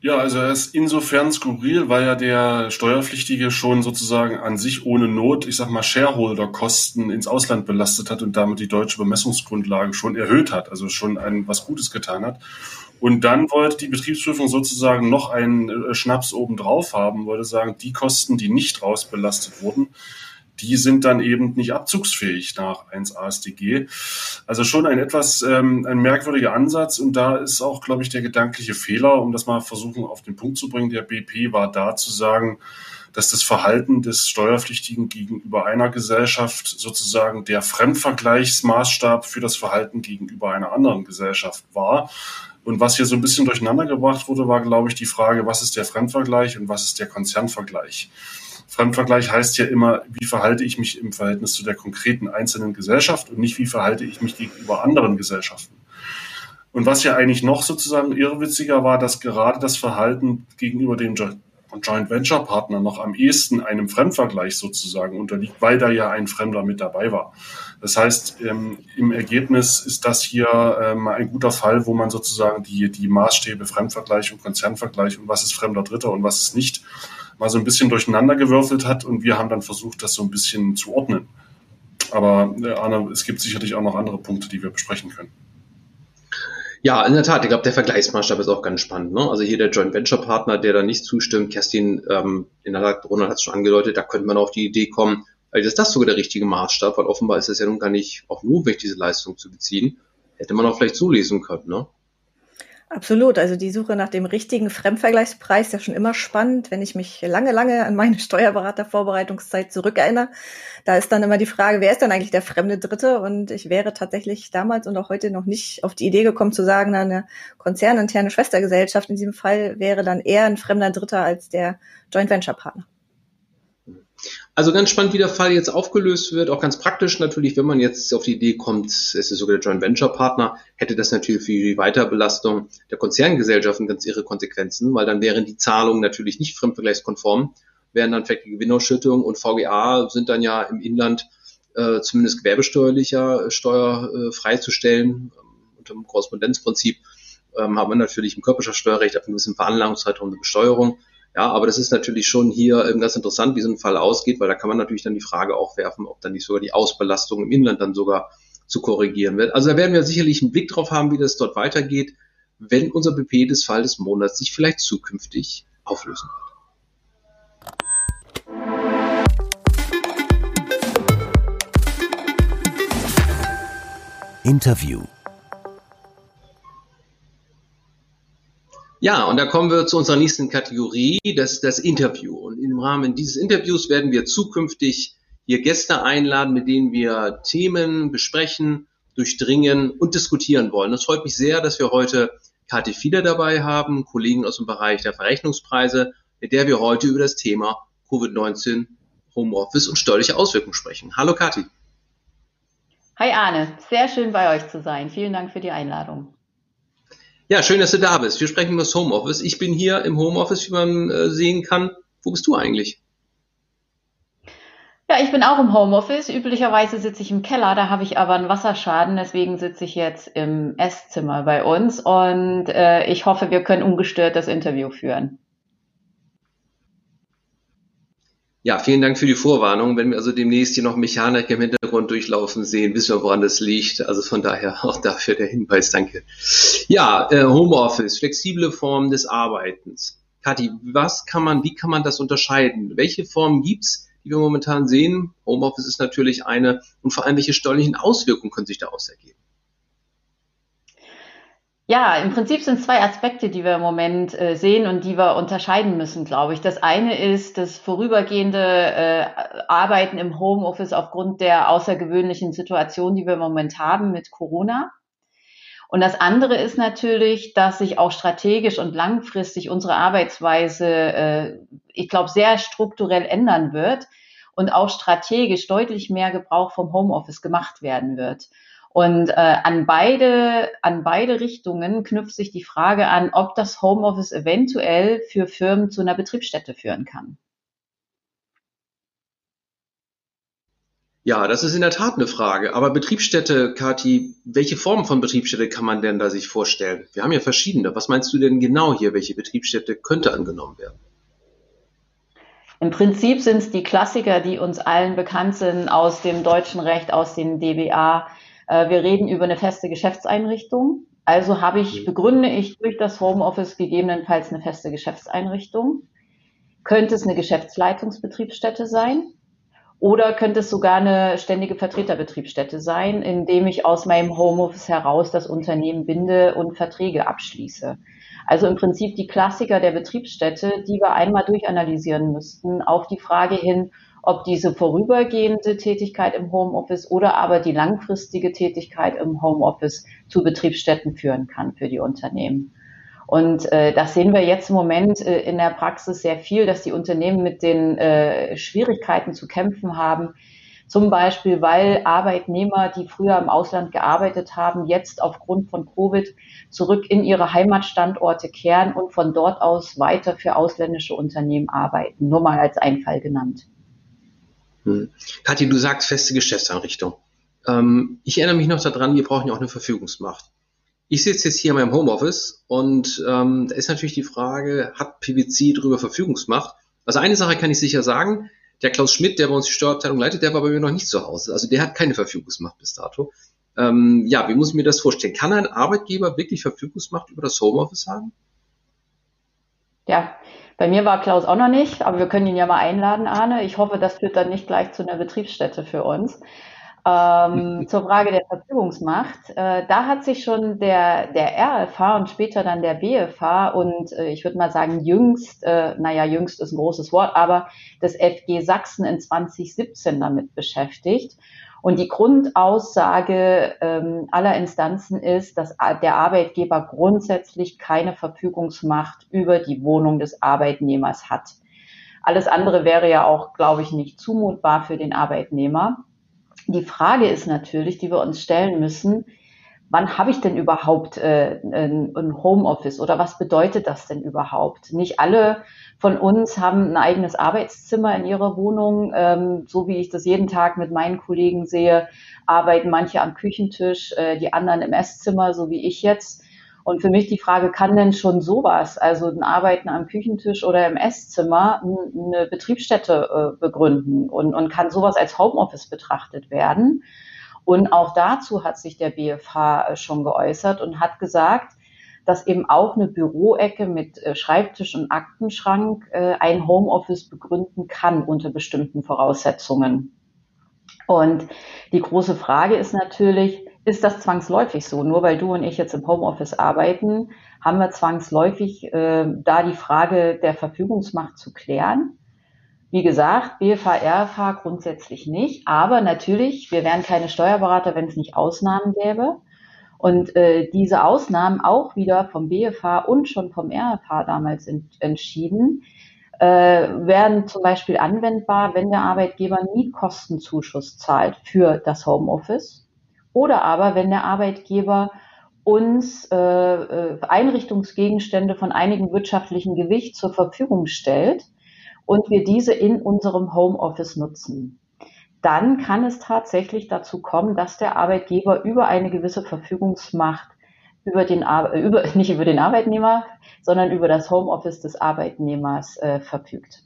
D: Ja, also er ist insofern skurril, weil ja der Steuerpflichtige schon sozusagen an sich ohne Not, ich sag mal, Shareholder-Kosten ins Ausland belastet hat und damit die deutsche Bemessungsgrundlage schon erhöht hat, also schon ein was Gutes getan hat. Und dann wollte die Betriebsprüfung sozusagen noch einen äh, Schnaps obendrauf haben, wollte sagen, die Kosten, die nicht rausbelastet wurden, die sind dann eben nicht abzugsfähig nach 1 ASDG. Also schon ein etwas ähm, ein merkwürdiger Ansatz und da ist auch, glaube ich, der gedankliche Fehler, um das mal versuchen auf den Punkt zu bringen, der BP war da zu sagen, dass das Verhalten des Steuerpflichtigen gegenüber einer Gesellschaft sozusagen der Fremdvergleichsmaßstab für das Verhalten gegenüber einer anderen Gesellschaft war. Und was hier so ein bisschen durcheinander gebracht wurde, war, glaube ich, die Frage, was ist der Fremdvergleich und was ist der Konzernvergleich? Fremdvergleich heißt ja immer, wie verhalte ich mich im Verhältnis zu der konkreten einzelnen Gesellschaft und nicht, wie verhalte ich mich gegenüber anderen Gesellschaften. Und was ja eigentlich noch sozusagen irrwitziger war, dass gerade das Verhalten gegenüber dem Joint Venture Partner noch am ehesten einem Fremdvergleich sozusagen unterliegt, weil da ja ein Fremder mit dabei war. Das heißt, ähm, im Ergebnis ist das hier ähm, ein guter Fall, wo man sozusagen die, die Maßstäbe Fremdvergleich und Konzernvergleich und was ist fremder Dritter und was ist nicht, mal so ein bisschen durcheinander gewürfelt hat und wir haben dann versucht, das so ein bisschen zu ordnen. Aber äh, Arne, es gibt sicherlich auch noch andere Punkte, die wir besprechen können.
B: Ja, in der Tat. Ich glaube, der Vergleichsmaßstab ist auch ganz spannend. Ne? Also hier der Joint Venture Partner, der da nicht zustimmt, Kerstin, ähm, in der Tat, Ronald hat es schon angedeutet, da könnte man auf die Idee kommen, also ist das sogar der richtige Maßstab, weil offenbar ist es ja nun gar nicht auch notwendig, diese Leistung zu beziehen. Hätte man auch vielleicht so lesen können, ne?
C: Absolut. Also die Suche nach dem richtigen Fremdvergleichspreis ist ja schon immer spannend. Wenn ich mich lange, lange an meine <laughs> Steuerberatervorbereitungszeit zurückerinnere, da ist dann immer die Frage, wer ist denn eigentlich der fremde Dritte? Und ich wäre tatsächlich damals und auch heute noch nicht auf die Idee gekommen zu sagen, eine konzerninterne Schwestergesellschaft in diesem Fall wäre dann eher ein fremder Dritter als der Joint Venture Partner.
B: Also ganz spannend, wie der Fall jetzt aufgelöst wird. Auch ganz praktisch natürlich, wenn man jetzt auf die Idee kommt, es ist sogar der Joint Venture Partner, hätte das natürlich für die Weiterbelastung der Konzerngesellschaften ganz ihre Konsequenzen, weil dann wären die Zahlungen natürlich nicht fremdvergleichskonform, wären dann vielleicht die Gewinnausschüttung und VGA sind dann ja im Inland äh, zumindest gewerbesteuerlicher Steuer äh, freizustellen. Unter dem Korrespondenzprinzip ähm, haben wir natürlich im Körperschaftssteuerrecht ab einem gewissen Veranlagungszeitraum eine Besteuerung. Ja, aber das ist natürlich schon hier ähm, ganz interessant, wie so ein Fall ausgeht, weil da kann man natürlich dann die Frage aufwerfen, ob dann nicht sogar die Ausbelastung im Inland dann sogar zu korrigieren wird. Also da werden wir sicherlich einen Blick drauf haben, wie das dort weitergeht, wenn unser BP des Fall des Monats sich vielleicht zukünftig auflösen wird.
A: Interview
B: Ja, und da kommen wir zu unserer nächsten Kategorie, das das Interview. Und im Rahmen dieses Interviews werden wir zukünftig hier Gäste einladen, mit denen wir Themen besprechen, durchdringen und diskutieren wollen. Es freut mich sehr, dass wir heute Kathi Fieder dabei haben, Kollegen aus dem Bereich der Verrechnungspreise, mit der wir heute über das Thema Covid-19, Homeoffice und steuerliche Auswirkungen sprechen. Hallo Kathi.
G: Hi Arne, sehr schön bei euch zu sein. Vielen Dank für die Einladung.
B: Ja, schön, dass du da bist. Wir sprechen über das Homeoffice. Ich bin hier im Homeoffice, wie man äh, sehen kann. Wo bist du eigentlich?
G: Ja, ich bin auch im Homeoffice. Üblicherweise sitze ich im Keller, da habe ich aber einen Wasserschaden, deswegen sitze ich jetzt im Esszimmer bei uns und äh, ich hoffe, wir können ungestört das Interview führen.
B: Ja, vielen Dank für die Vorwarnung. Wenn wir also demnächst hier noch Mechaniker im Hintergrund durchlaufen sehen, wissen wir, woran das liegt. Also von daher <laughs> auch dafür der Hinweis, danke. Ja, äh, Homeoffice, flexible Formen des Arbeitens. Kathi, was kann man, wie kann man das unterscheiden? Welche Formen gibt's, die wir momentan sehen? Homeoffice ist natürlich eine und vor allem welche steuerlichen Auswirkungen können sich daraus ergeben?
G: Ja, im Prinzip sind zwei Aspekte, die wir im Moment äh, sehen und die wir unterscheiden müssen, glaube ich. Das eine ist das vorübergehende äh, Arbeiten im Homeoffice aufgrund der außergewöhnlichen Situation, die wir im Moment haben mit Corona. Und das andere ist natürlich, dass sich auch strategisch und langfristig unsere Arbeitsweise, äh, ich glaube, sehr strukturell ändern wird und auch strategisch deutlich mehr Gebrauch vom Homeoffice gemacht werden wird. Und äh, an beide, an beide Richtungen knüpft sich die Frage an, ob das Homeoffice eventuell für Firmen zu einer Betriebsstätte führen kann.
B: Ja, das ist in der Tat eine Frage. Aber Betriebsstätte, Kati, welche Form von Betriebsstätte kann man denn da sich vorstellen? Wir haben ja verschiedene. Was meinst du denn genau hier? Welche Betriebsstätte könnte angenommen werden?
G: Im Prinzip sind es die Klassiker, die uns allen bekannt sind aus dem deutschen Recht, aus den DBA, äh, wir reden über eine feste Geschäftseinrichtung. Also habe ich, mhm. begründe ich durch das Homeoffice gegebenenfalls eine feste Geschäftseinrichtung. Könnte es eine Geschäftsleitungsbetriebsstätte sein? Oder könnte es sogar eine ständige Vertreterbetriebsstätte sein, indem ich aus meinem Homeoffice heraus das Unternehmen binde und Verträge abschließe? Also im Prinzip die Klassiker der Betriebsstätte, die wir einmal durchanalysieren müssten, auf die Frage hin, ob diese vorübergehende Tätigkeit im Homeoffice oder aber die langfristige Tätigkeit im Homeoffice zu Betriebsstätten führen kann für die Unternehmen. Und äh, das sehen wir jetzt im Moment äh, in der Praxis sehr viel, dass die Unternehmen mit den äh, Schwierigkeiten zu kämpfen haben. Zum Beispiel, weil Arbeitnehmer, die früher im Ausland gearbeitet haben, jetzt aufgrund von Covid zurück in ihre Heimatstandorte kehren und von dort aus weiter für ausländische Unternehmen arbeiten. Nur mal als Einfall genannt.
B: Hm. Kathi, du sagst feste Geschäftseinrichtung. Ähm, ich erinnere mich noch daran, wir brauchen ja auch eine Verfügungsmacht. Ich sitze jetzt hier in meinem Homeoffice und ähm, da ist natürlich die Frage, hat PwC darüber Verfügungsmacht? Also eine Sache kann ich sicher sagen, der Klaus Schmidt, der bei uns die Steuerabteilung leitet, der war bei mir noch nicht zu Hause. Also der hat keine Verfügungsmacht bis dato. Ähm, ja, wie muss ich mir das vorstellen? Kann ein Arbeitgeber wirklich Verfügungsmacht über das Homeoffice haben?
G: Ja, bei mir war Klaus auch noch nicht, aber wir können ihn ja mal einladen, Arne. Ich hoffe, das führt dann nicht gleich zu einer Betriebsstätte für uns. Ähm, <laughs> zur Frage der Verfügungsmacht. Äh, da hat sich schon der, der RFH und später dann der BFH und äh, ich würde mal sagen jüngst, äh, naja, jüngst ist ein großes Wort, aber das FG Sachsen in 2017 damit beschäftigt. Und die Grundaussage ähm, aller Instanzen ist, dass der Arbeitgeber grundsätzlich keine Verfügungsmacht über die Wohnung des Arbeitnehmers hat. Alles andere wäre ja auch, glaube ich, nicht zumutbar für den Arbeitnehmer. Die Frage ist natürlich, die wir uns stellen müssen, wann habe ich denn überhaupt äh, ein, ein Homeoffice oder was bedeutet das denn überhaupt? Nicht alle von uns haben ein eigenes Arbeitszimmer in ihrer Wohnung. Ähm, so wie ich das jeden Tag mit meinen Kollegen sehe, arbeiten manche am Küchentisch, äh, die anderen im Esszimmer, so wie ich jetzt. Und für mich die Frage, kann denn schon sowas, also ein Arbeiten am Küchentisch oder im Esszimmer, eine Betriebsstätte äh, begründen und, und kann sowas als Homeoffice betrachtet werden? Und auch dazu hat sich der BFH äh, schon geäußert und hat gesagt, dass eben auch eine Büroecke mit äh, Schreibtisch und Aktenschrank ein Homeoffice begründen kann unter bestimmten Voraussetzungen. Und die große Frage ist natürlich, ist das zwangsläufig so. Nur weil du und ich jetzt im Homeoffice arbeiten, haben wir zwangsläufig äh, da die Frage der Verfügungsmacht zu klären. Wie gesagt, BFH, RFH grundsätzlich nicht, aber natürlich, wir wären keine Steuerberater, wenn es nicht Ausnahmen gäbe. Und äh, diese Ausnahmen auch wieder vom BFH und schon vom RFH damals ent entschieden, äh, werden zum Beispiel anwendbar, wenn der Arbeitgeber Mietkostenzuschuss zahlt für das Homeoffice oder aber, wenn der Arbeitgeber uns äh, äh, Einrichtungsgegenstände von einigem wirtschaftlichen Gewicht zur Verfügung stellt und wir diese in unserem Homeoffice nutzen. Dann kann es tatsächlich dazu kommen, dass der Arbeitgeber über eine gewisse Verfügungsmacht über den über, <laughs> nicht über den Arbeitnehmer, sondern über das Homeoffice des Arbeitnehmers äh, verfügt.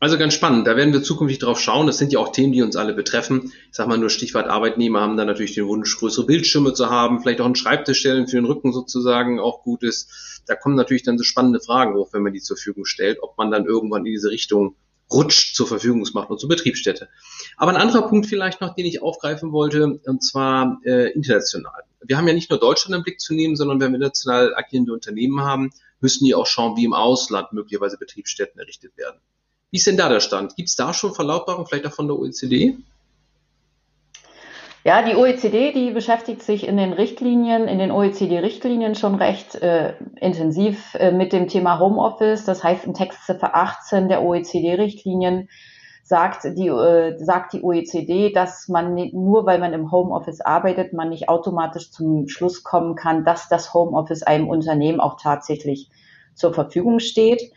B: Also ganz spannend, da werden wir zukünftig drauf schauen. Das sind ja auch Themen, die uns alle betreffen. Ich sag mal nur Stichwort Arbeitnehmer haben dann natürlich den Wunsch, größere Bildschirme zu haben, vielleicht auch einen Schreibtisch stellen für den Rücken sozusagen auch gut ist. Da kommen natürlich dann so spannende Fragen hoch, wenn man die zur Verfügung stellt, ob man dann irgendwann in diese Richtung rutscht zur Verfügungsmacht und zur Betriebsstätte. Aber ein anderer Punkt vielleicht noch, den ich aufgreifen wollte, und zwar äh, international. Wir haben ja nicht nur Deutschland im Blick zu nehmen, sondern wenn wir international agierende Unternehmen haben, müssen die auch schauen, wie im Ausland möglicherweise Betriebsstätten errichtet werden. Wie ist denn da der Stand? Gibt es da schon Verlautbarungen, vielleicht auch von der OECD?
G: Ja, die OECD, die beschäftigt sich in den Richtlinien, in den OECD-Richtlinien schon recht äh, intensiv äh, mit dem Thema Homeoffice. Das heißt, in Textziffer 18 der OECD-Richtlinien sagt die, äh, sagt die OECD, dass man nur weil man im Homeoffice arbeitet, man nicht automatisch zum Schluss kommen kann, dass das Homeoffice einem Unternehmen auch tatsächlich zur Verfügung steht.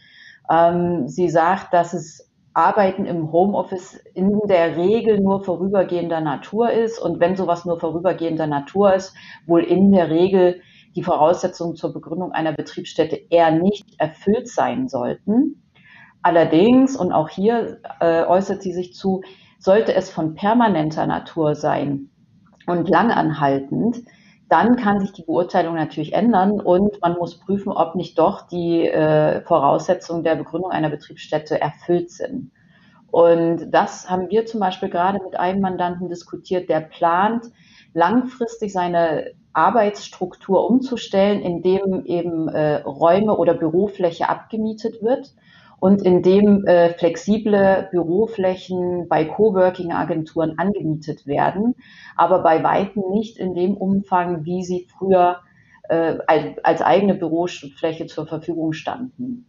G: Ähm, sie sagt, dass es Arbeiten im Homeoffice in der Regel nur vorübergehender Natur ist und wenn sowas nur vorübergehender Natur ist, wohl in der Regel die Voraussetzungen zur Begründung einer Betriebsstätte eher nicht erfüllt sein sollten. Allerdings, und auch hier äh, äußert sie sich zu, sollte es von permanenter Natur sein und langanhaltend, dann kann sich die Beurteilung natürlich ändern und man muss prüfen, ob nicht doch die äh, Voraussetzungen der Begründung einer Betriebsstätte erfüllt sind. Und das haben wir zum Beispiel gerade mit einem Mandanten diskutiert, der plant, langfristig seine Arbeitsstruktur umzustellen, indem eben äh, Räume oder Bürofläche abgemietet wird und indem äh, flexible Büroflächen bei Coworking-Agenturen angemietet werden, aber bei weitem nicht in dem Umfang, wie sie früher äh, als, eigene Bürofläche zur Verfügung standen.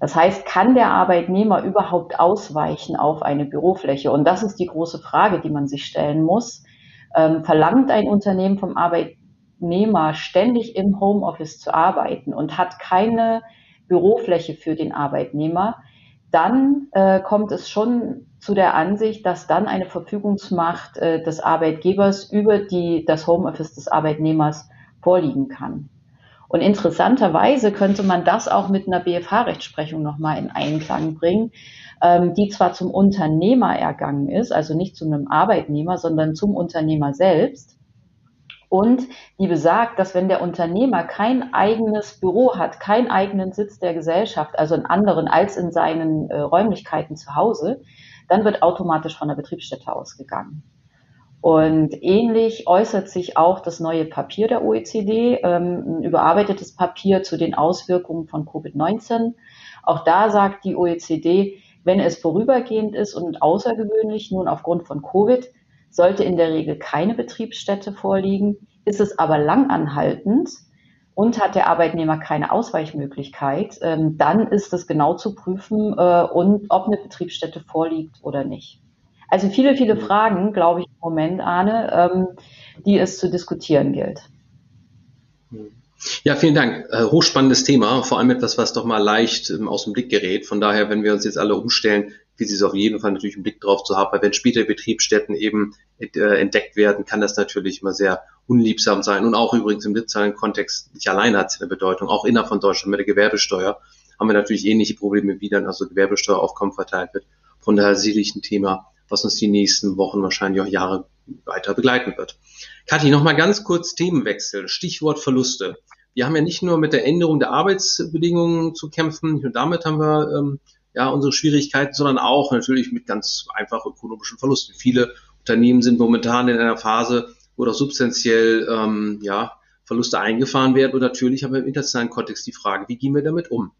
G: Das heißt, kann der Arbeitnehmer überhaupt ausweichen auf eine Bürofläche? Und das ist die große Frage, die man sich stellen muss. Ähm, verlangt ein Unternehmen vom Arbeitnehmer ständig im Homeoffice zu arbeiten und hat keine Bürofläche für den Arbeitnehmer, dann äh, kommt es schon zu der Ansicht, dass dann eine Verfügungsmacht äh, des Arbeitgebers über die, das Homeoffice des Arbeitnehmers vorliegen kann. Und interessanterweise könnte man das auch mit einer BFH-Rechtsprechung nochmal in Einklang bringen, ähm, die zwar zum Unternehmer ergangen ist, also nicht zu einem Arbeitnehmer, sondern zum Unternehmer selbst. Und die besagt, dass wenn der Unternehmer kein eigenes Büro hat, keinen eigenen Sitz der Gesellschaft, also einen anderen als in seinen äh, Räumlichkeiten zu Hause, dann wird automatisch von der Betriebsstätte ausgegangen. Und ähnlich äußert sich auch das neue Papier der OECD, ähm, ein überarbeitetes Papier zu den Auswirkungen von Covid-19. Auch da sagt die OECD, wenn es vorübergehend ist und außergewöhnlich, nun aufgrund von Covid, sollte in der Regel keine Betriebsstätte vorliegen. Ist es aber langanhaltend und hat der Arbeitnehmer keine Ausweichmöglichkeit, ähm, dann ist es genau zu prüfen, äh, und ob eine Betriebsstätte vorliegt oder nicht. Also viele, viele Fragen, glaube ich, im Moment, Arne, ähm, die es zu diskutieren gilt.
B: Ja, vielen Dank. Äh, hochspannendes Thema, vor allem etwas, was doch mal leicht ähm, aus dem Blick gerät. Von daher, wenn wir uns jetzt alle umstellen, wie Sie es auf jeden Fall natürlich einen Blick drauf zu haben, weil wenn später Betriebsstätten eben äh, entdeckt werden, kann das natürlich immer sehr unliebsam sein. Und auch übrigens im internationalen Kontext nicht allein hat es eine Bedeutung. Auch innerhalb von Deutschland mit der Gewerbesteuer haben wir natürlich ähnliche Probleme, wie dann also Gewerbesteueraufkommen verteilt wird. Von daher sicherlich ein Thema, was uns die nächsten Wochen, wahrscheinlich auch Jahre weiter begleiten wird. Kathi, nochmal ganz kurz Themenwechsel. Stichwort Verluste. Wir haben ja nicht nur mit der Änderung der Arbeitsbedingungen zu kämpfen, und damit haben wir ähm, ja unsere Schwierigkeiten, sondern auch natürlich mit ganz einfach ökonomischen Verlusten. Viele Unternehmen sind momentan in einer Phase, wo doch substanziell ähm, ja, Verluste eingefahren werden. Und natürlich haben wir im internationalen Kontext die Frage, wie gehen wir damit um?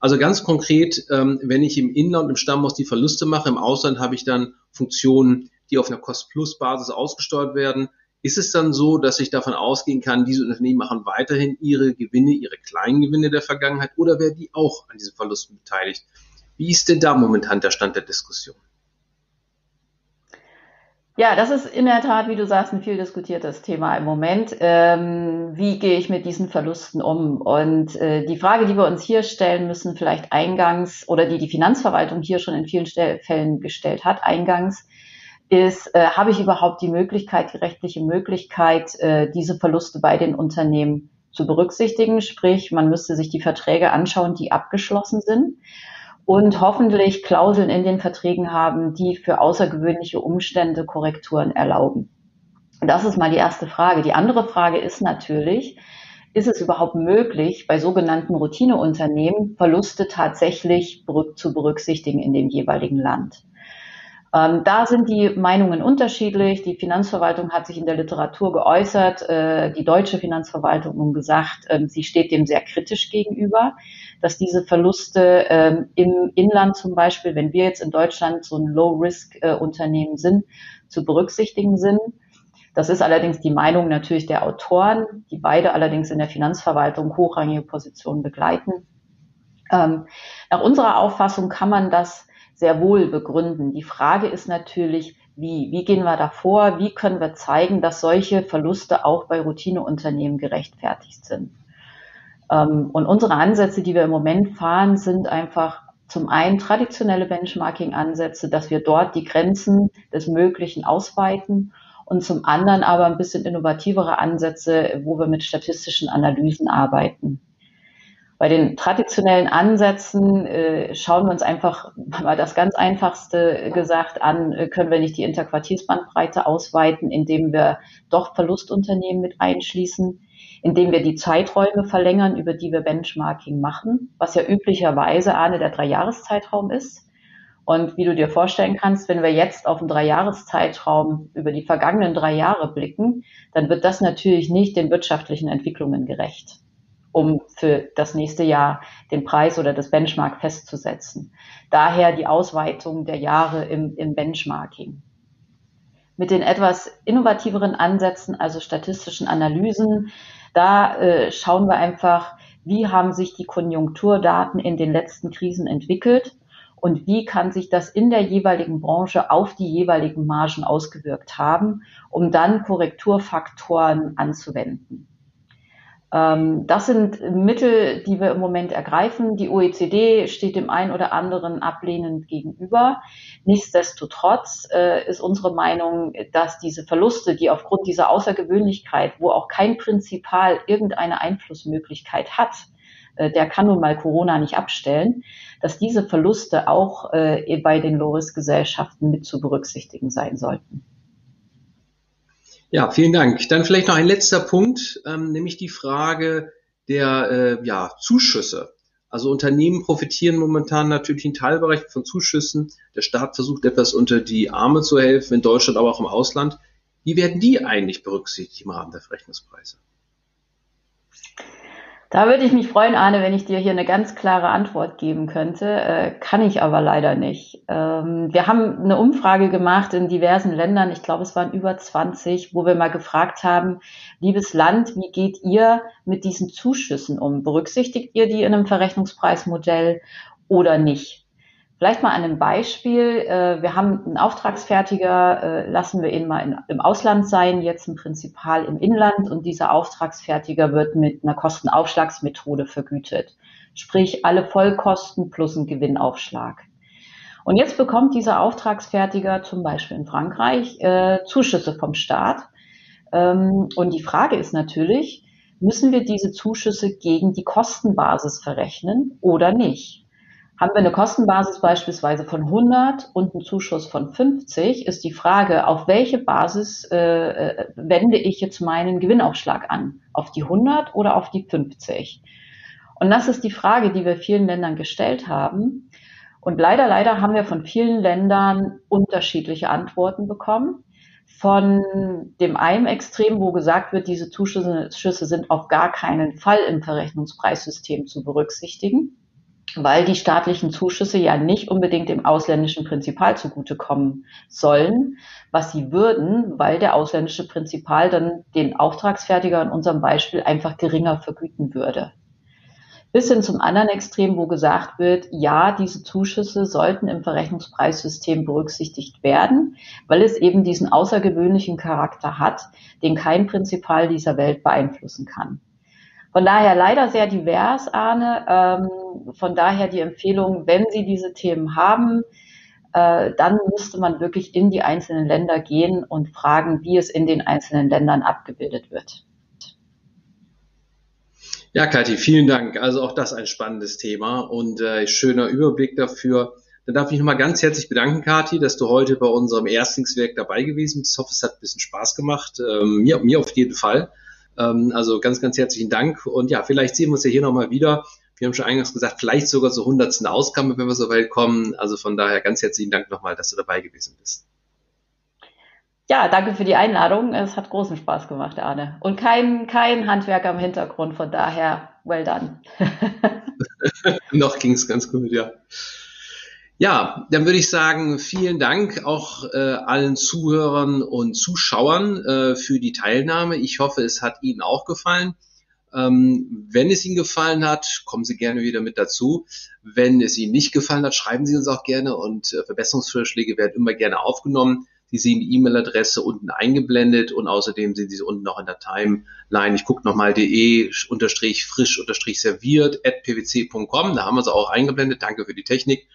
B: Also ganz konkret, ähm, wenn ich im Inland, im Stammhaus die Verluste mache, im Ausland habe ich dann Funktionen, die auf einer Cost-Plus-Basis ausgesteuert werden. Ist es dann so, dass ich davon ausgehen kann, diese Unternehmen machen weiterhin ihre Gewinne, ihre kleinen Gewinne der Vergangenheit oder werden die auch an diesen Verlusten beteiligt? Wie ist denn da momentan der Stand der Diskussion?
G: Ja, das ist in der Tat, wie du sagst, ein viel diskutiertes Thema im Moment. Ähm, wie gehe ich mit diesen Verlusten um? Und äh, die Frage, die wir uns hier stellen müssen, vielleicht eingangs oder die die Finanzverwaltung hier schon in vielen Stel Fällen gestellt hat, eingangs, ist, äh, habe ich überhaupt die Möglichkeit, die rechtliche Möglichkeit, äh, diese Verluste bei den Unternehmen zu berücksichtigen? Sprich, man müsste sich die Verträge anschauen, die abgeschlossen sind und hoffentlich Klauseln in den Verträgen haben, die für außergewöhnliche Umstände Korrekturen erlauben. Das ist mal die erste Frage. Die andere Frage ist natürlich, ist es überhaupt möglich, bei sogenannten Routineunternehmen Verluste tatsächlich zu berücksichtigen in dem jeweiligen Land? Ähm, da sind die Meinungen unterschiedlich. Die Finanzverwaltung hat sich in der Literatur geäußert. Äh, die deutsche Finanzverwaltung nun gesagt, äh, sie steht dem sehr kritisch gegenüber, dass diese Verluste äh, im Inland zum Beispiel, wenn wir jetzt in Deutschland so ein Low-Risk-Unternehmen sind, zu berücksichtigen sind. Das ist allerdings die Meinung natürlich der Autoren, die beide allerdings in der Finanzverwaltung hochrangige Positionen begleiten. Ähm, nach unserer Auffassung kann man das sehr wohl begründen. Die Frage ist natürlich, wie? Wie gehen wir da vor? Wie können wir zeigen, dass solche Verluste auch bei Routineunternehmen gerechtfertigt sind? Ähm, und unsere Ansätze, die wir im Moment fahren, sind einfach zum einen traditionelle Benchmarking-Ansätze, dass wir dort die Grenzen des Möglichen ausweiten und zum anderen aber ein bisschen innovativere Ansätze, wo wir mit statistischen Analysen arbeiten. Bei den traditionellen Ansätzen äh, schauen wir uns einfach mal das ganz Einfachste gesagt an, äh, können wir nicht die Interquartiersbandbreite ausweiten, indem wir doch Verlustunternehmen mit einschließen, indem wir die Zeiträume verlängern, über die wir Benchmarking machen, was ja üblicherweise eine der drei Jahreszeitraum ist. Und wie du dir vorstellen kannst, wenn wir jetzt auf einen Dreijahreszeitraum über die vergangenen drei Jahre blicken, dann wird das natürlich nicht den wirtschaftlichen Entwicklungen gerecht, um für das nächste Jahr den Preis oder das Benchmark festzusetzen. Daher die Ausweitung der Jahre im, im Benchmarking. Mit den etwas innovativeren Ansätzen, also statistischen Analysen, da äh, schauen wir einfach, wie haben sich die Konjunkturdaten in den letzten Krisen entwickelt und wie kann sich das in der jeweiligen Branche auf die jeweiligen Margen ausgewirkt haben, um dann Korrekturfaktoren anzuwenden. Ähm, das sind Mittel, die wir im Moment ergreifen. Die OECD steht dem einen oder anderen ablehnend gegenüber. Nichtsdestotrotz äh, ist unsere Meinung, dass diese Verluste, die aufgrund dieser Außergewöhnlichkeit, wo auch kein Prinzipal irgendeine Einflussmöglichkeit hat, äh, der kann nun mal Corona nicht abstellen, dass diese Verluste auch äh, bei den Loris-Gesellschaften mit zu berücksichtigen sein sollten.
B: Ja, vielen Dank. Dann vielleicht noch ein letzter Punkt, ähm, nämlich die Frage der äh, ja, Zuschüsse. Also Unternehmen profitieren momentan natürlich in Teilbereichen von Zuschüssen. Der Staat versucht etwas unter die Arme zu helfen, in Deutschland, aber auch im Ausland. Wie werden die eigentlich berücksichtigt im Rahmen der Verrechnungspreise?
G: Da würde ich mich freuen, Arne, wenn ich dir hier eine ganz klare Antwort geben könnte. Äh, kann ich aber leider nicht. Ähm, wir haben eine Umfrage gemacht in diversen Ländern, ich glaube es waren über 20, wo wir mal gefragt haben, liebes Land, wie geht ihr mit diesen Zuschüssen um? Berücksichtigt ihr die in einem Verrechnungspreismodell oder nicht? Vielleicht mal an einem Beispiel. Äh, wir haben einen Auftragsfertiger, äh, lassen wir ihn mal im Ausland sein, jetzt ein Prinzipal im Inland und dieser Auftragsfertiger wird mit einer Kostenaufschlagsmethode vergütet. Sprich, alle Vollkosten plus ein Gewinnaufschlag. Und jetzt bekommt dieser Auftragsfertiger zum Beispiel in Frankreich äh, Zuschüsse vom Staat. Ähm, und die Frage ist natürlich, müssen wir diese Zuschüsse gegen die Kostenbasis verrechnen oder nicht? Haben wir eine Kostenbasis beispielsweise von 100 und einen Zuschuss von 50, ist die Frage, auf welche Basis äh, äh, wende ich jetzt meinen Gewinnaufschlag an? Auf die 100 oder auf die 50? Und das ist die Frage, die wir vielen Ländern gestellt haben. Und leider, leider haben wir von vielen Ländern unterschiedliche Antworten bekommen. Von dem einen Extrem, wo gesagt wird, diese Zuschüsse sind auf gar keinen Fall im Verrechnungspreissystem zu berücksichtigen weil die staatlichen Zuschüsse ja nicht unbedingt dem ausländischen Prinzipal zugutekommen sollen, was sie würden, weil der ausländische Prinzipal dann den Auftragsfertiger in unserem Beispiel einfach geringer vergüten würde. Bis hin zum anderen Extrem, wo gesagt wird, ja, diese Zuschüsse sollten im Verrechnungspreissystem berücksichtigt werden, weil es eben diesen außergewöhnlichen Charakter hat, den kein Prinzipal dieser Welt beeinflussen kann. Von daher leider sehr divers, Arne. Ähm, von daher die Empfehlung, wenn Sie diese Themen haben, äh, dann müsste man wirklich in die einzelnen Länder gehen und fragen, wie es in den einzelnen Ländern abgebildet wird.
B: Ja, Kathi, vielen Dank. Also auch das ein spannendes Thema und äh, schöner Überblick dafür. Dann darf ich nochmal ganz herzlich bedanken, Kathi, dass du heute bei unserem Erstlingswerk dabei gewesen bist. Ich hoffe, es hat ein bisschen Spaß gemacht. Ähm, mir, mir auf jeden Fall. Ähm, also ganz, ganz herzlichen Dank. Und ja, vielleicht sehen wir uns ja hier nochmal wieder. Wir haben schon eingangs gesagt, vielleicht sogar zur hundertsten Ausgabe, wenn wir so weit kommen. Also von daher ganz herzlichen Dank nochmal, dass du dabei gewesen bist.
G: Ja, danke für die Einladung. Es hat großen Spaß gemacht, Arne. Und kein, kein Handwerker im Hintergrund, von daher, well done. <laughs>
B: Noch ging es ganz gut, ja. Ja, dann würde ich sagen, vielen Dank auch äh, allen Zuhörern und Zuschauern äh, für die Teilnahme. Ich hoffe, es hat Ihnen auch gefallen. Ähm, wenn es Ihnen gefallen hat, kommen Sie gerne wieder mit dazu. Wenn es Ihnen nicht gefallen hat, schreiben Sie uns auch gerne und äh, Verbesserungsvorschläge werden immer gerne aufgenommen. Sie sehen die E-Mail-Adresse unten eingeblendet und außerdem sehen Sie sie unten noch in der Timeline. Ich gucke nochmal de unterstrich frisch unterstrich serviert at pwc.com. Da haben wir sie auch eingeblendet. Danke für die Technik.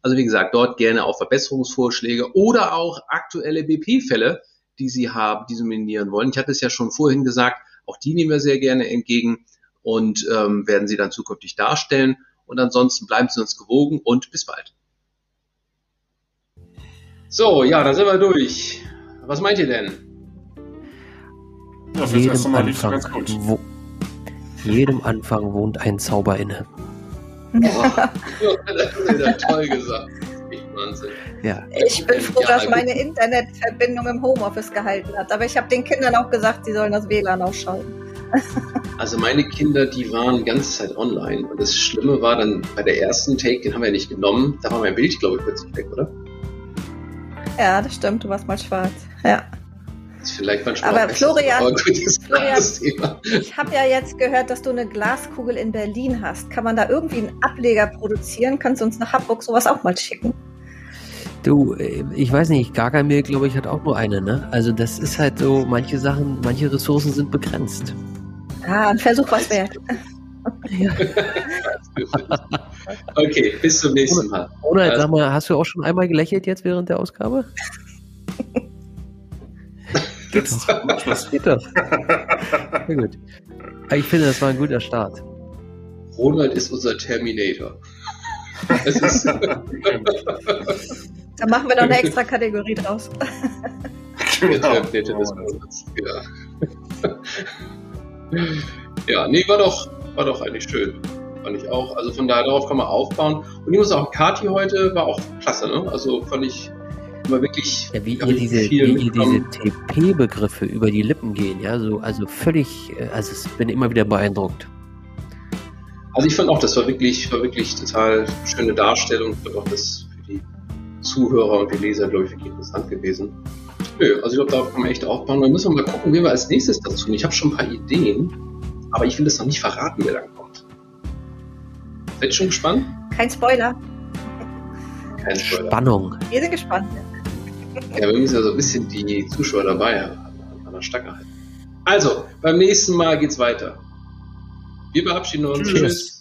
B: Also wie gesagt, dort gerne auch Verbesserungsvorschläge oder auch aktuelle BP-Fälle, die Sie haben, die Sie nominieren wollen. Ich hatte es ja schon vorhin gesagt, auch die nehmen wir sehr gerne entgegen und ähm, werden Sie dann zukünftig darstellen. Und ansonsten bleiben Sie uns gewogen und bis bald. So, ja, da sind wir durch. Was meint ihr denn?
F: Ja, jedem, Anfang, wo, jedem Anfang wohnt ein Zauber inne. <laughs>
B: Oh, das ist ja toll gesagt. Wahnsinn.
C: Ja. Ich bin froh, ja, dass meine Internetverbindung im Homeoffice gehalten hat. Aber ich habe den Kindern auch gesagt, sie sollen das WLAN ausschalten. <laughs>
B: Also meine Kinder, die waren die ganze Zeit online. Und das Schlimme war dann bei der ersten Take, den haben wir ja nicht genommen, da war mein Bild, glaube ich, plötzlich weg, oder?
C: Ja, das stimmt, du warst mal schwarz. Ja.
B: Das ist vielleicht manchmal
C: Aber Florian, aber Florian ich habe ja jetzt gehört, dass du eine Glaskugel in Berlin hast. Kann man da irgendwie einen Ableger produzieren? Kannst du uns nach Hamburg sowas auch mal schicken?
F: Du, äh, ich weiß nicht, Gargamel, glaube ich, hat auch nur eine, ne? Also das ist halt so, manche Sachen, manche Ressourcen sind begrenzt.
C: Ah, ein Versuch was wert.
B: Ja. <laughs> okay, bis zum nächsten Mal.
F: Oder sag mal, hast du auch schon einmal gelächelt jetzt während der Ausgabe? <laughs> Geht doch. Geht doch. Sehr gut. Ich finde, das war ein guter Start.
B: Ronald ist unser Terminator. Ist
C: da machen wir noch eine extra Kategorie draus. Genau.
B: Ja. ja, nee, war doch, war doch eigentlich schön. Fand ich auch. Also von daher, darauf kann man aufbauen. Und ich muss auch, Kati heute war auch klasse, ne? Also fand ich immer wirklich.
F: Ja, wie ihr diese, wie ihr diese TP-Begriffe über die Lippen gehen, ja, so, also völlig, äh, also ich bin immer wieder beeindruckt.
B: Also ich fand auch, das war wirklich, war wirklich total schöne Darstellung. Ich glaube auch, das Zuhörer und die Leser, glaube ich, wirklich interessant gewesen. Nö, also ich glaube, darauf kann man echt aufbauen. Dann müssen wir mal gucken, wie wir als nächstes dazu tun. Ich habe schon ein paar Ideen, aber ich will das noch nicht verraten, wer dann kommt. Seid ihr schon gespannt?
C: Kein Spoiler.
F: Kein Spoiler. Spannung.
C: Wir sind gespannt.
B: Ja, wir müssen ja so ein bisschen die Zuschauer dabei haben, an der Stacke halten. Also, beim nächsten Mal geht's weiter. Wir verabschieden uns. Tschüss. Tschüss.